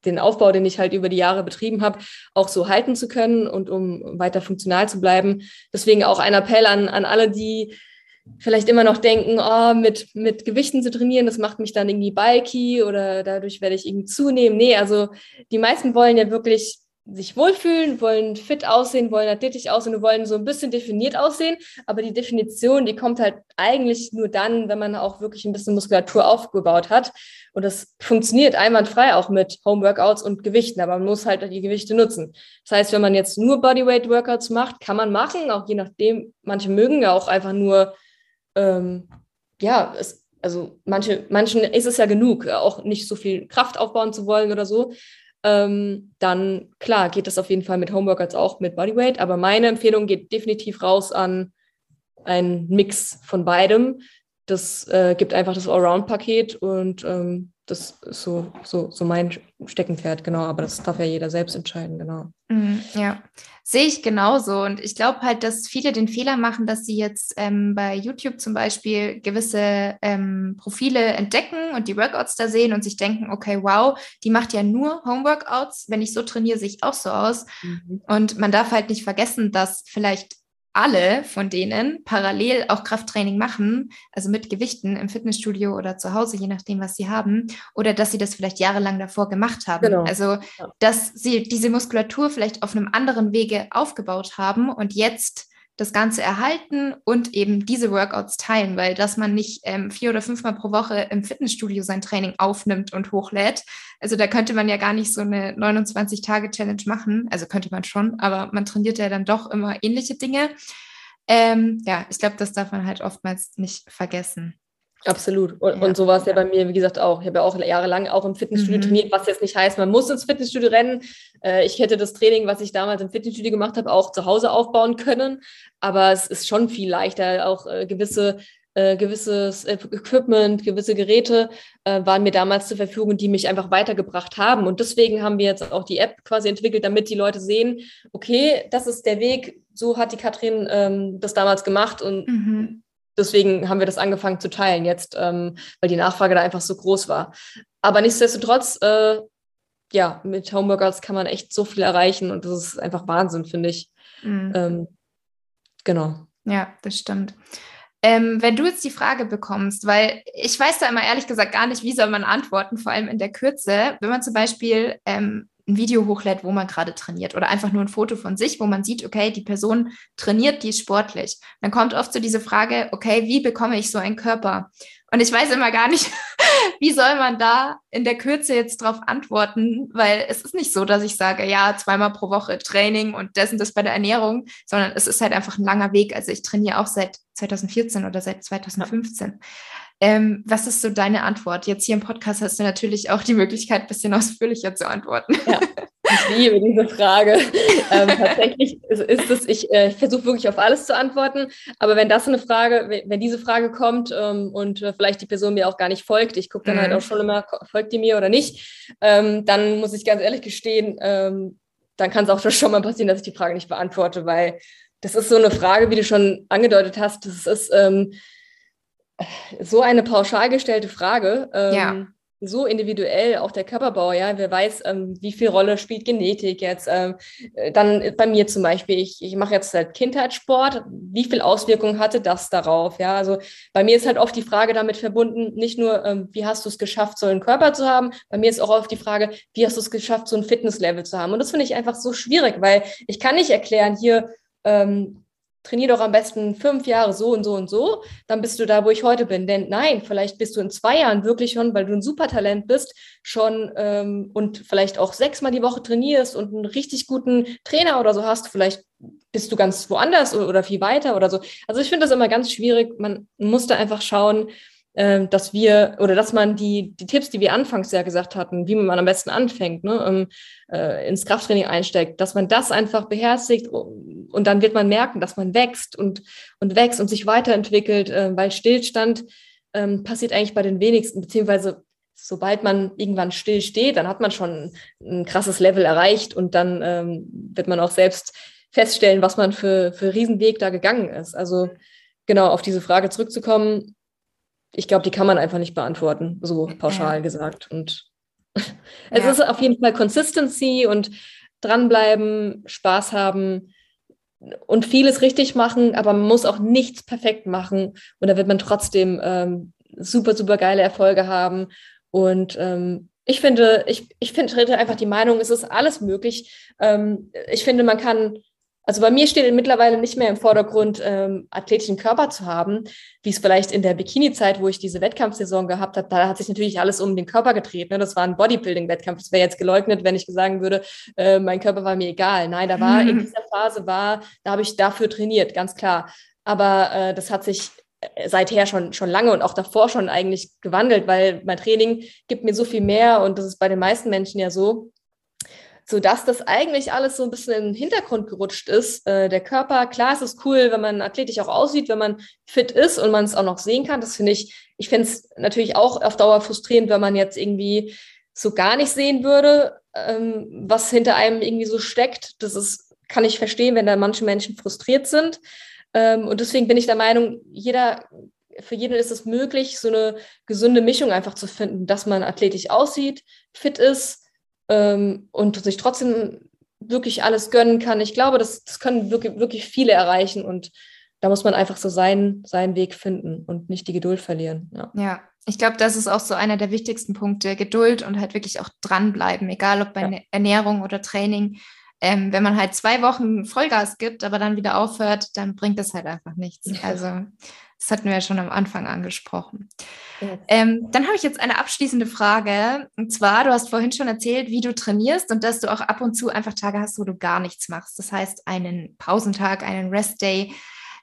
den Aufbau, den ich halt über die Jahre betrieben habe, auch so halten zu können und um weiter funktional zu bleiben. Deswegen auch ein Appell an, an alle, die vielleicht immer noch denken, oh, mit, mit Gewichten zu trainieren, das macht mich dann irgendwie bulky oder dadurch werde ich irgendwie zunehmen. Nee, also die meisten wollen ja wirklich sich wohlfühlen, wollen fit aussehen, wollen athletisch aussehen wollen so ein bisschen definiert aussehen. Aber die Definition, die kommt halt eigentlich nur dann, wenn man auch wirklich ein bisschen Muskulatur aufgebaut hat. Und das funktioniert einwandfrei auch mit Homeworkouts und Gewichten, aber man muss halt die Gewichte nutzen. Das heißt, wenn man jetzt nur Bodyweight-Workouts macht, kann man machen, auch je nachdem, manche mögen ja auch einfach nur, ähm, ja, es, also manche, manchen ist es ja genug, auch nicht so viel Kraft aufbauen zu wollen oder so ähm, dann klar geht das auf jeden Fall mit Homeworkouts auch mit Bodyweight. Aber meine Empfehlung geht definitiv raus an einen Mix von beidem. Das äh, gibt einfach das Allround-Paket und ähm, das ist so, so, so mein Steckenpferd, genau. Aber das darf ja jeder selbst entscheiden, genau. Mhm, ja, sehe ich genauso. Und ich glaube halt, dass viele den Fehler machen, dass sie jetzt ähm, bei YouTube zum Beispiel gewisse ähm, Profile entdecken und die Workouts da sehen und sich denken, okay, wow, die macht ja nur Homeworkouts. Wenn ich so trainiere, sehe ich auch so aus. Mhm. Und man darf halt nicht vergessen, dass vielleicht alle von denen parallel auch Krafttraining machen, also mit Gewichten im Fitnessstudio oder zu Hause, je nachdem, was sie haben, oder dass sie das vielleicht jahrelang davor gemacht haben. Genau. Also, dass sie diese Muskulatur vielleicht auf einem anderen Wege aufgebaut haben und jetzt das Ganze erhalten und eben diese Workouts teilen, weil dass man nicht ähm, vier oder fünfmal pro Woche im Fitnessstudio sein Training aufnimmt und hochlädt. Also da könnte man ja gar nicht so eine 29-Tage-Challenge machen. Also könnte man schon, aber man trainiert ja dann doch immer ähnliche Dinge. Ähm, ja, ich glaube, das darf man halt oftmals nicht vergessen. Absolut. Und, ja. und so war es ja bei mir, wie gesagt, auch. Ich habe ja auch jahrelang auch im Fitnessstudio mhm. trainiert, was jetzt nicht heißt, man muss ins Fitnessstudio rennen. Äh, ich hätte das Training, was ich damals im Fitnessstudio gemacht habe, auch zu Hause aufbauen können. Aber es ist schon viel leichter, auch äh, gewisse äh, gewisses Equipment, gewisse Geräte äh, waren mir damals zur Verfügung, die mich einfach weitergebracht haben. Und deswegen haben wir jetzt auch die App quasi entwickelt, damit die Leute sehen, okay, das ist der Weg, so hat die Katrin ähm, das damals gemacht und mhm. Deswegen haben wir das angefangen zu teilen jetzt, ähm, weil die Nachfrage da einfach so groß war. Aber nichtsdestotrotz, äh, ja, mit Homeworkouts kann man echt so viel erreichen und das ist einfach Wahnsinn, finde ich. Mhm. Ähm, genau. Ja, das stimmt. Ähm, wenn du jetzt die Frage bekommst, weil ich weiß da immer ehrlich gesagt gar nicht, wie soll man antworten, vor allem in der Kürze, wenn man zum Beispiel ähm, ein Video hochlädt, wo man gerade trainiert oder einfach nur ein Foto von sich, wo man sieht, okay, die Person trainiert, die ist sportlich. Dann kommt oft so diese Frage, okay, wie bekomme ich so einen Körper? Und ich weiß immer gar nicht, [laughs] wie soll man da in der Kürze jetzt drauf antworten, weil es ist nicht so, dass ich sage, ja, zweimal pro Woche Training und das und das bei der Ernährung, sondern es ist halt einfach ein langer Weg. Also ich trainiere auch seit 2014 oder seit 2015. Ähm, was ist so deine Antwort? Jetzt hier im Podcast hast du natürlich auch die Möglichkeit, ein bisschen ausführlicher zu antworten. Ja, ich liebe diese Frage. [laughs] ähm, tatsächlich ist, ist es, ich, äh, ich versuche wirklich auf alles zu antworten, aber wenn das eine Frage, wenn diese Frage kommt ähm, und äh, vielleicht die Person mir auch gar nicht folgt, ich gucke dann halt mhm. halt auch schon immer, folgt die mir oder nicht, ähm, dann muss ich ganz ehrlich gestehen, ähm, dann kann es auch [laughs] schon mal passieren, dass ich die Frage nicht beantworte, weil das ist so eine Frage, wie du schon angedeutet hast, das ist ähm, so eine pauschal gestellte Frage. Ähm, ja. So individuell, auch der Körperbau, ja, wer weiß, ähm, wie viel Rolle spielt Genetik jetzt. Ähm, äh, dann bei mir zum Beispiel, ich, ich mache jetzt seit Kindheit Sport, wie viel Auswirkungen hatte das darauf? Ja, also bei mir ist halt oft die Frage damit verbunden, nicht nur, ähm, wie hast du es geschafft, so einen Körper zu haben, bei mir ist auch oft die Frage, wie hast du es geschafft, so ein Fitnesslevel zu haben? Und das finde ich einfach so schwierig, weil ich kann nicht erklären, hier, ähm, trainier doch am besten fünf Jahre so und so und so, dann bist du da, wo ich heute bin. Denn nein, vielleicht bist du in zwei Jahren wirklich schon, weil du ein Supertalent bist, schon ähm, und vielleicht auch sechsmal die Woche trainierst und einen richtig guten Trainer oder so hast. Vielleicht bist du ganz woanders oder, oder viel weiter oder so. Also ich finde das immer ganz schwierig. Man muss da einfach schauen, dass wir oder dass man die, die Tipps, die wir anfangs ja gesagt hatten, wie man am besten anfängt, ne, um, äh, ins Krafttraining einsteigt, dass man das einfach beherzigt und dann wird man merken, dass man wächst und, und wächst und sich weiterentwickelt, äh, weil Stillstand ähm, passiert eigentlich bei den wenigsten, beziehungsweise sobald man irgendwann still steht, dann hat man schon ein krasses Level erreicht und dann ähm, wird man auch selbst feststellen, was man für, für Riesenweg da gegangen ist. Also genau auf diese Frage zurückzukommen, ich glaube, die kann man einfach nicht beantworten, so pauschal ja. gesagt. Und [laughs] es ja. ist auf jeden Fall Consistency und dranbleiben, Spaß haben und vieles richtig machen, aber man muss auch nichts perfekt machen und da wird man trotzdem ähm, super, super geile Erfolge haben. Und ähm, ich finde, ich, ich finde einfach die Meinung, es ist alles möglich. Ähm, ich finde, man kann also bei mir steht mittlerweile nicht mehr im Vordergrund, ähm, athletischen Körper zu haben, wie es vielleicht in der Bikini-Zeit, wo ich diese Wettkampfsaison gehabt habe, da hat sich natürlich alles um den Körper gedreht. Ne? Das war ein Bodybuilding-Wettkampf. Das wäre jetzt geleugnet, wenn ich sagen würde, äh, mein Körper war mir egal. Nein, da war mhm. in dieser Phase war, da habe ich dafür trainiert, ganz klar. Aber äh, das hat sich äh, seither schon, schon lange und auch davor schon eigentlich gewandelt, weil mein Training gibt mir so viel mehr und das ist bei den meisten Menschen ja so, sodass das eigentlich alles so ein bisschen in den Hintergrund gerutscht ist. Äh, der Körper, klar, es ist cool, wenn man athletisch auch aussieht, wenn man fit ist und man es auch noch sehen kann. Das finde ich, ich finde es natürlich auch auf Dauer frustrierend, wenn man jetzt irgendwie so gar nicht sehen würde, ähm, was hinter einem irgendwie so steckt. Das ist, kann ich verstehen, wenn da manche Menschen frustriert sind. Ähm, und deswegen bin ich der Meinung, jeder für jeden ist es möglich, so eine gesunde Mischung einfach zu finden, dass man athletisch aussieht, fit ist, ähm, und sich trotzdem wirklich alles gönnen kann. Ich glaube, das, das können wirklich, wirklich viele erreichen und da muss man einfach so seinen, seinen Weg finden und nicht die Geduld verlieren. Ja, ja ich glaube, das ist auch so einer der wichtigsten Punkte, Geduld und halt wirklich auch dranbleiben, egal ob bei ja. Ernährung oder Training. Ähm, wenn man halt zwei Wochen Vollgas gibt, aber dann wieder aufhört, dann bringt das halt einfach nichts. Also das hatten wir ja schon am Anfang angesprochen. Ähm, dann habe ich jetzt eine abschließende Frage. Und zwar, du hast vorhin schon erzählt, wie du trainierst und dass du auch ab und zu einfach Tage hast, wo du gar nichts machst. Das heißt, einen Pausentag, einen Restday.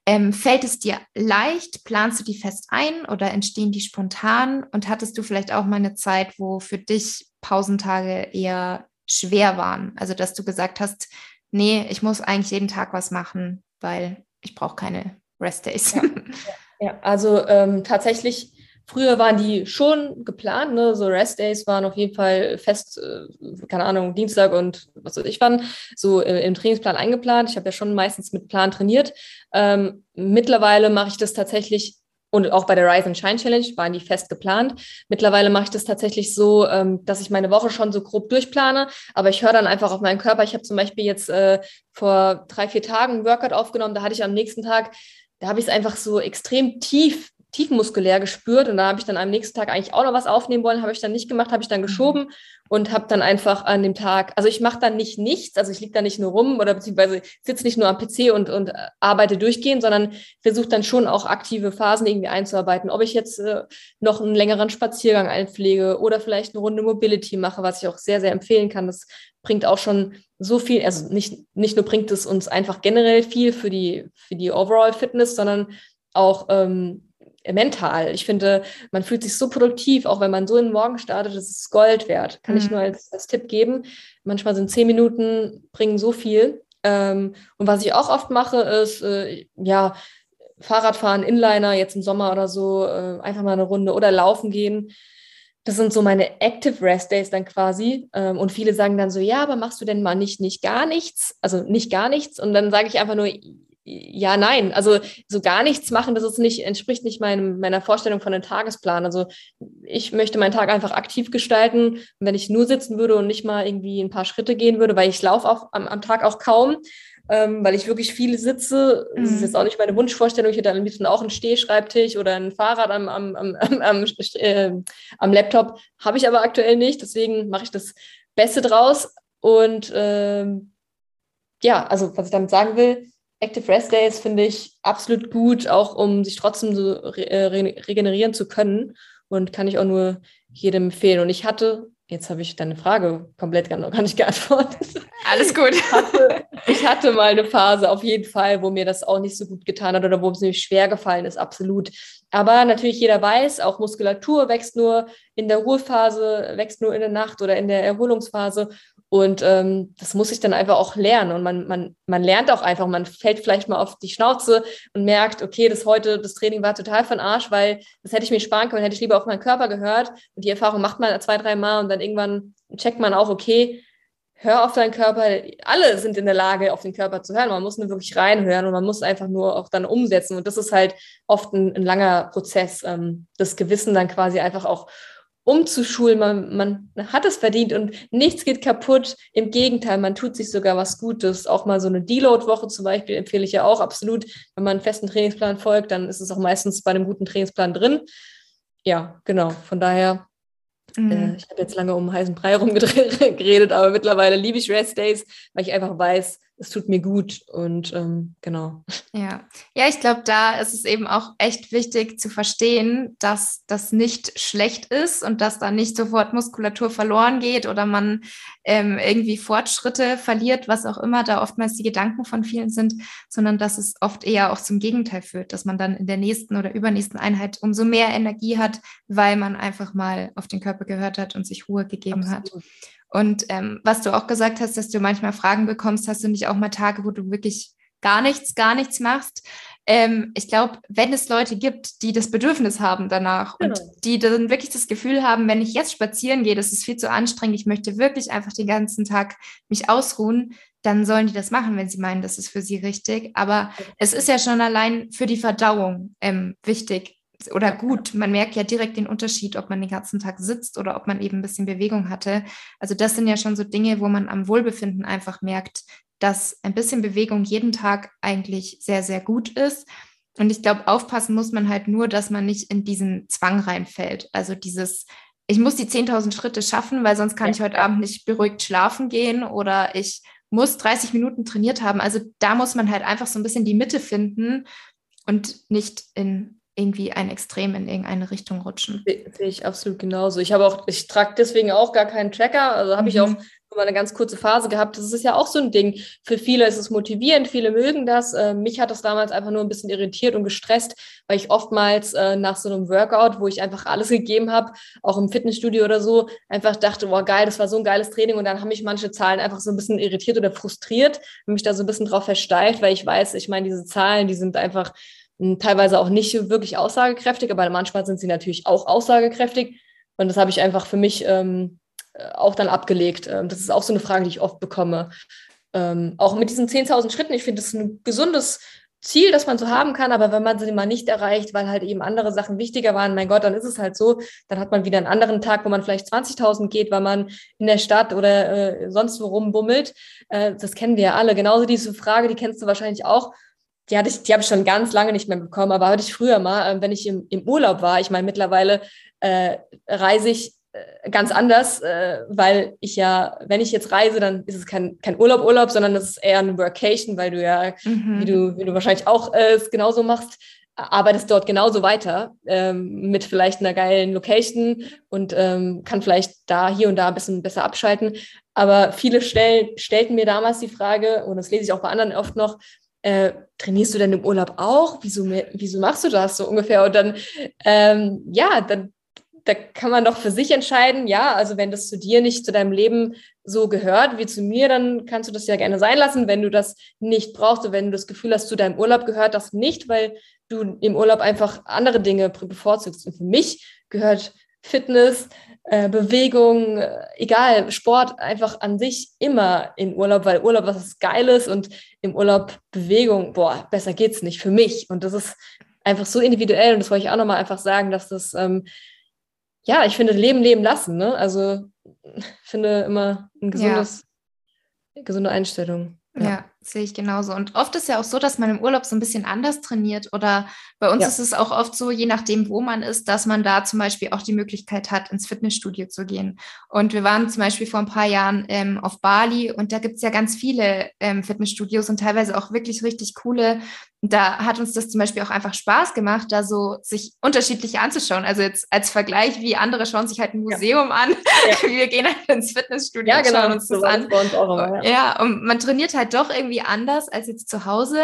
Ähm, fällt es dir leicht? Planst du die fest ein oder entstehen die spontan? Und hattest du vielleicht auch mal eine Zeit, wo für dich Pausentage eher schwer waren? Also, dass du gesagt hast, nee, ich muss eigentlich jeden Tag was machen, weil ich brauche keine Restdays. Ja. [laughs] Ja, also ähm, tatsächlich Früher waren die schon geplant, ne? so Rest Days waren auf jeden Fall fest, äh, keine Ahnung, Dienstag und was weiß ich wann, so äh, im Trainingsplan eingeplant. Ich habe ja schon meistens mit Plan trainiert. Ähm, mittlerweile mache ich das tatsächlich und auch bei der Rise and Shine Challenge waren die fest geplant. Mittlerweile mache ich das tatsächlich so, ähm, dass ich meine Woche schon so grob durchplane, aber ich höre dann einfach auf meinen Körper. Ich habe zum Beispiel jetzt äh, vor drei, vier Tagen ein Workout aufgenommen, da hatte ich am nächsten Tag, da habe ich es einfach so extrem tief tiefmuskulär gespürt und da habe ich dann am nächsten Tag eigentlich auch noch was aufnehmen wollen, habe ich dann nicht gemacht, habe ich dann mhm. geschoben und habe dann einfach an dem Tag, also ich mache dann nicht nichts, also ich liege da nicht nur rum oder beziehungsweise sitze nicht nur am PC und, und äh, arbeite durchgehend, sondern versuche dann schon auch aktive Phasen irgendwie einzuarbeiten. Ob ich jetzt äh, noch einen längeren Spaziergang einpflege oder vielleicht eine Runde Mobility mache, was ich auch sehr, sehr empfehlen kann. Das bringt auch schon so viel, also nicht, nicht nur bringt es uns einfach generell viel für die, für die Overall Fitness, sondern auch ähm, mental. Ich finde, man fühlt sich so produktiv, auch wenn man so in den Morgen startet, das ist Gold wert. Kann mhm. ich nur als, als, Tipp geben. Manchmal sind zehn Minuten, bringen so viel. Ähm, und was ich auch oft mache, ist, äh, ja, Fahrradfahren, Inliner, jetzt im Sommer oder so, äh, einfach mal eine Runde oder laufen gehen. Das sind so meine Active Rest Days dann quasi. Ähm, und viele sagen dann so, ja, aber machst du denn mal nicht, nicht gar nichts? Also nicht gar nichts. Und dann sage ich einfach nur, ja, nein. Also so gar nichts machen, das ist nicht, entspricht nicht meinem, meiner Vorstellung von einem Tagesplan. Also ich möchte meinen Tag einfach aktiv gestalten. Und wenn ich nur sitzen würde und nicht mal irgendwie ein paar Schritte gehen würde, weil ich laufe am, am Tag auch kaum, ähm, weil ich wirklich viel sitze. Das ist jetzt mhm. auch nicht meine Wunschvorstellung. Ich hätte am liebsten auch einen Stehschreibtisch oder ein Fahrrad am, am, am, am, äh, am Laptop. Habe ich aber aktuell nicht. Deswegen mache ich das Beste draus. Und ähm, ja, also was ich damit sagen will, Active Rest Days finde ich absolut gut, auch um sich trotzdem so re äh, re regenerieren zu können. Und kann ich auch nur jedem empfehlen. Und ich hatte, jetzt habe ich deine Frage komplett gar, gar nicht [laughs] geantwortet. Alles gut. Ich hatte, ich hatte mal eine Phase auf jeden Fall, wo mir das auch nicht so gut getan hat oder wo es mir schwer gefallen ist, absolut. Aber natürlich jeder weiß, auch Muskulatur wächst nur in der Ruhephase, wächst nur in der Nacht oder in der Erholungsphase. Und ähm, das muss ich dann einfach auch lernen. Und man, man, man lernt auch einfach, man fällt vielleicht mal auf die Schnauze und merkt, okay, das heute, das Training war total von Arsch, weil das hätte ich mir sparen können, hätte ich lieber auf meinen Körper gehört. Und die Erfahrung macht man zwei, drei Mal und dann irgendwann checkt man auch, okay, hör auf deinen Körper. Alle sind in der Lage, auf den Körper zu hören. Man muss nur wirklich reinhören und man muss einfach nur auch dann umsetzen. Und das ist halt oft ein, ein langer Prozess, ähm, das Gewissen dann quasi einfach auch umzuschulen. Man, man hat es verdient und nichts geht kaputt. Im Gegenteil, man tut sich sogar was Gutes. Auch mal so eine Deload-Woche zum Beispiel empfehle ich ja auch absolut. Wenn man einen festen Trainingsplan folgt, dann ist es auch meistens bei einem guten Trainingsplan drin. Ja, genau. Von daher Mhm. Äh, ich habe jetzt lange um heißen Brei [laughs] rumgeredet, aber mittlerweile liebe ich Rest Days, weil ich einfach weiß, es tut mir gut und ähm, genau. Ja, ja, ich glaube, da ist es eben auch echt wichtig zu verstehen, dass das nicht schlecht ist und dass da nicht sofort Muskulatur verloren geht oder man ähm, irgendwie Fortschritte verliert, was auch immer da oftmals die Gedanken von vielen sind, sondern dass es oft eher auch zum Gegenteil führt, dass man dann in der nächsten oder übernächsten Einheit umso mehr Energie hat, weil man einfach mal auf den Körper gehört hat und sich Ruhe gegeben Absolut. hat. Und ähm, was du auch gesagt hast, dass du manchmal Fragen bekommst, hast du nicht auch mal Tage, wo du wirklich gar nichts, gar nichts machst. Ähm, ich glaube, wenn es Leute gibt, die das Bedürfnis haben danach genau. und die dann wirklich das Gefühl haben, wenn ich jetzt spazieren gehe, das ist viel zu anstrengend, ich möchte wirklich einfach den ganzen Tag mich ausruhen, dann sollen die das machen, wenn sie meinen, das ist für sie richtig. Aber es ist ja schon allein für die Verdauung ähm, wichtig, oder gut. Man merkt ja direkt den Unterschied, ob man den ganzen Tag sitzt oder ob man eben ein bisschen Bewegung hatte. Also das sind ja schon so Dinge, wo man am Wohlbefinden einfach merkt, dass ein bisschen Bewegung jeden Tag eigentlich sehr, sehr gut ist. Und ich glaube, aufpassen muss man halt nur, dass man nicht in diesen Zwang reinfällt. Also dieses, ich muss die 10.000 Schritte schaffen, weil sonst kann ich heute Abend nicht beruhigt schlafen gehen oder ich muss 30 Minuten trainiert haben. Also da muss man halt einfach so ein bisschen die Mitte finden und nicht in irgendwie ein Extrem in irgendeine Richtung rutschen. Sehe ich absolut genauso. Ich habe auch, ich trage deswegen auch gar keinen Tracker. Also habe mhm. ich auch nur mal eine ganz kurze Phase gehabt. Das ist ja auch so ein Ding. Für viele ist es motivierend, viele mögen das. Äh, mich hat das damals einfach nur ein bisschen irritiert und gestresst, weil ich oftmals äh, nach so einem Workout, wo ich einfach alles gegeben habe, auch im Fitnessstudio oder so, einfach dachte, boah, geil, das war so ein geiles Training. Und dann haben mich manche Zahlen einfach so ein bisschen irritiert oder frustriert, mich da so ein bisschen drauf versteift, weil ich weiß, ich meine, diese Zahlen, die sind einfach teilweise auch nicht wirklich aussagekräftig, aber manchmal sind sie natürlich auch aussagekräftig. Und das habe ich einfach für mich ähm, äh, auch dann abgelegt. Ähm, das ist auch so eine Frage, die ich oft bekomme. Ähm, auch mit diesen 10.000 Schritten, ich finde, das ist ein gesundes Ziel, das man so haben kann, aber wenn man sie mal nicht erreicht, weil halt eben andere Sachen wichtiger waren, mein Gott, dann ist es halt so, dann hat man wieder einen anderen Tag, wo man vielleicht 20.000 geht, weil man in der Stadt oder äh, sonst wo rumbummelt. Äh, das kennen wir ja alle. Genauso diese Frage, die kennst du wahrscheinlich auch. Die, hatte ich, die habe ich schon ganz lange nicht mehr bekommen, aber hatte ich früher mal, äh, wenn ich im, im Urlaub war. Ich meine, mittlerweile äh, reise ich äh, ganz anders, äh, weil ich ja, wenn ich jetzt reise, dann ist es kein, kein Urlaub, Urlaub, sondern das ist eher eine Workation, weil du ja, mhm. wie, du, wie du wahrscheinlich auch äh, es genauso machst, arbeitest dort genauso weiter ähm, mit vielleicht einer geilen Location und ähm, kann vielleicht da hier und da ein bisschen besser abschalten. Aber viele stell, stellten mir damals die Frage, und das lese ich auch bei anderen oft noch, äh, trainierst du denn im Urlaub auch? Wieso, wieso machst du das so ungefähr? Und dann, ähm, ja, dann da kann man doch für sich entscheiden, ja, also wenn das zu dir nicht zu deinem Leben so gehört wie zu mir, dann kannst du das ja gerne sein lassen. Wenn du das nicht brauchst und wenn du das Gefühl hast, zu deinem Urlaub gehört das nicht, weil du im Urlaub einfach andere Dinge bevorzugst. Und für mich gehört Fitness, äh, Bewegung, äh, egal, Sport einfach an sich immer in Urlaub, weil Urlaub was Geiles und im Urlaub Bewegung, boah, besser geht's nicht für mich. Und das ist einfach so individuell und das wollte ich auch nochmal einfach sagen, dass das ähm, ja, ich finde, Leben, Leben lassen. Ne? Also [laughs] finde immer ein gesundes, ja. gesunde Einstellung. Ja. ja. Sehe ich genauso. Und oft ist ja auch so, dass man im Urlaub so ein bisschen anders trainiert. Oder bei uns ja. ist es auch oft so, je nachdem, wo man ist, dass man da zum Beispiel auch die Möglichkeit hat, ins Fitnessstudio zu gehen. Und wir waren zum Beispiel vor ein paar Jahren ähm, auf Bali und da gibt es ja ganz viele ähm, Fitnessstudios und teilweise auch wirklich richtig coole da hat uns das zum Beispiel auch einfach Spaß gemacht, da so sich unterschiedliche anzuschauen. Also jetzt als Vergleich, wie andere schauen sich halt ein Museum ja. an. Ja. [laughs] Wir gehen halt ins Fitnessstudio ja, genau, und schauen uns das an. Immer, ja. ja, und man trainiert halt doch irgendwie anders als jetzt zu Hause.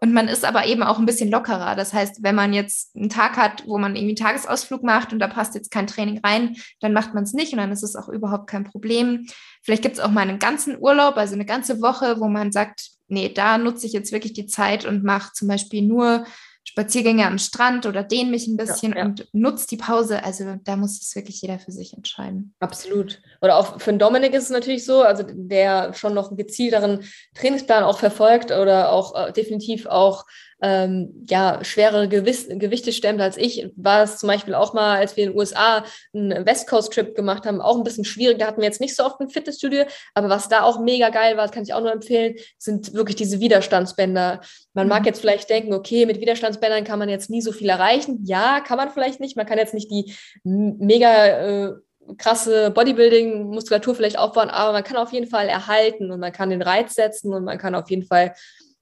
Und man ist aber eben auch ein bisschen lockerer. Das heißt, wenn man jetzt einen Tag hat, wo man irgendwie einen Tagesausflug macht und da passt jetzt kein Training rein, dann macht man es nicht und dann ist es auch überhaupt kein Problem. Vielleicht gibt es auch mal einen ganzen Urlaub, also eine ganze Woche, wo man sagt, nee, da nutze ich jetzt wirklich die Zeit und mache zum Beispiel nur Spaziergänge am Strand oder dehne mich ein bisschen ja, ja. und nutze die Pause. Also da muss es wirklich jeder für sich entscheiden. Absolut. Oder auch für den Dominik ist es natürlich so, also der schon noch einen gezielteren Trainingsplan auch verfolgt oder auch äh, definitiv auch ähm, ja, schwere Gewiss Gewichte stemmt als ich, war es zum Beispiel auch mal, als wir in den USA einen West Coast Trip gemacht haben, auch ein bisschen schwierig. Da hatten wir jetzt nicht so oft ein Fitnessstudio, aber was da auch mega geil war, das kann ich auch nur empfehlen, sind wirklich diese Widerstandsbänder. Man mag mhm. jetzt vielleicht denken, okay, mit Widerstandsbändern kann man jetzt nie so viel erreichen. Ja, kann man vielleicht nicht. Man kann jetzt nicht die mega äh, krasse Bodybuilding-Muskulatur vielleicht aufbauen, aber man kann auf jeden Fall erhalten und man kann den Reiz setzen und man kann auf jeden Fall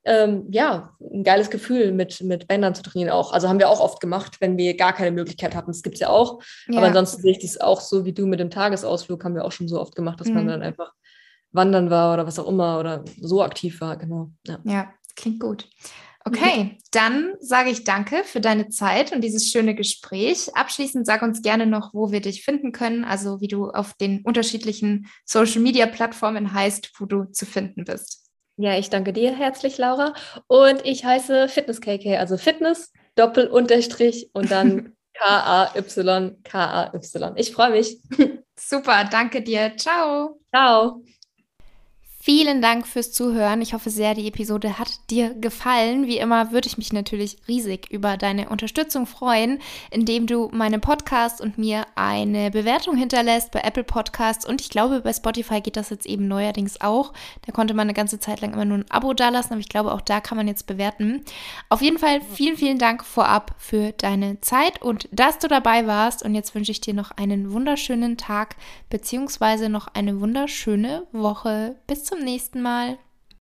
ähm, ja, ein geiles Gefühl mit, mit Bändern zu trainieren auch. Also haben wir auch oft gemacht, wenn wir gar keine Möglichkeit hatten. Das gibt es ja auch. Ja. Aber ansonsten sehe ich das auch so wie du mit dem Tagesausflug, haben wir auch schon so oft gemacht, dass mhm. man dann einfach wandern war oder was auch immer oder so aktiv war, genau. Ja, ja klingt gut. Okay, mhm. dann sage ich danke für deine Zeit und dieses schöne Gespräch. Abschließend sag uns gerne noch, wo wir dich finden können, also wie du auf den unterschiedlichen Social-Media-Plattformen heißt, wo du zu finden bist. Ja, ich danke dir herzlich, Laura. Und ich heiße Fitness KK, also Fitness, Doppel Unterstrich und dann [laughs] K-A-Y, K-A-Y. Ich freue mich. Super, danke dir. Ciao. Ciao. Vielen Dank fürs Zuhören. Ich hoffe sehr, die Episode hat dir gefallen. Wie immer würde ich mich natürlich riesig über deine Unterstützung freuen, indem du meinem Podcast und mir eine Bewertung hinterlässt bei Apple Podcasts und ich glaube, bei Spotify geht das jetzt eben neuerdings auch. Da konnte man eine ganze Zeit lang immer nur ein Abo dalassen, aber ich glaube, auch da kann man jetzt bewerten. Auf jeden Fall vielen, vielen Dank vorab für deine Zeit und dass du dabei warst. Und jetzt wünsche ich dir noch einen wunderschönen Tag beziehungsweise noch eine wunderschöne Woche. Bis zum nächsten Mal.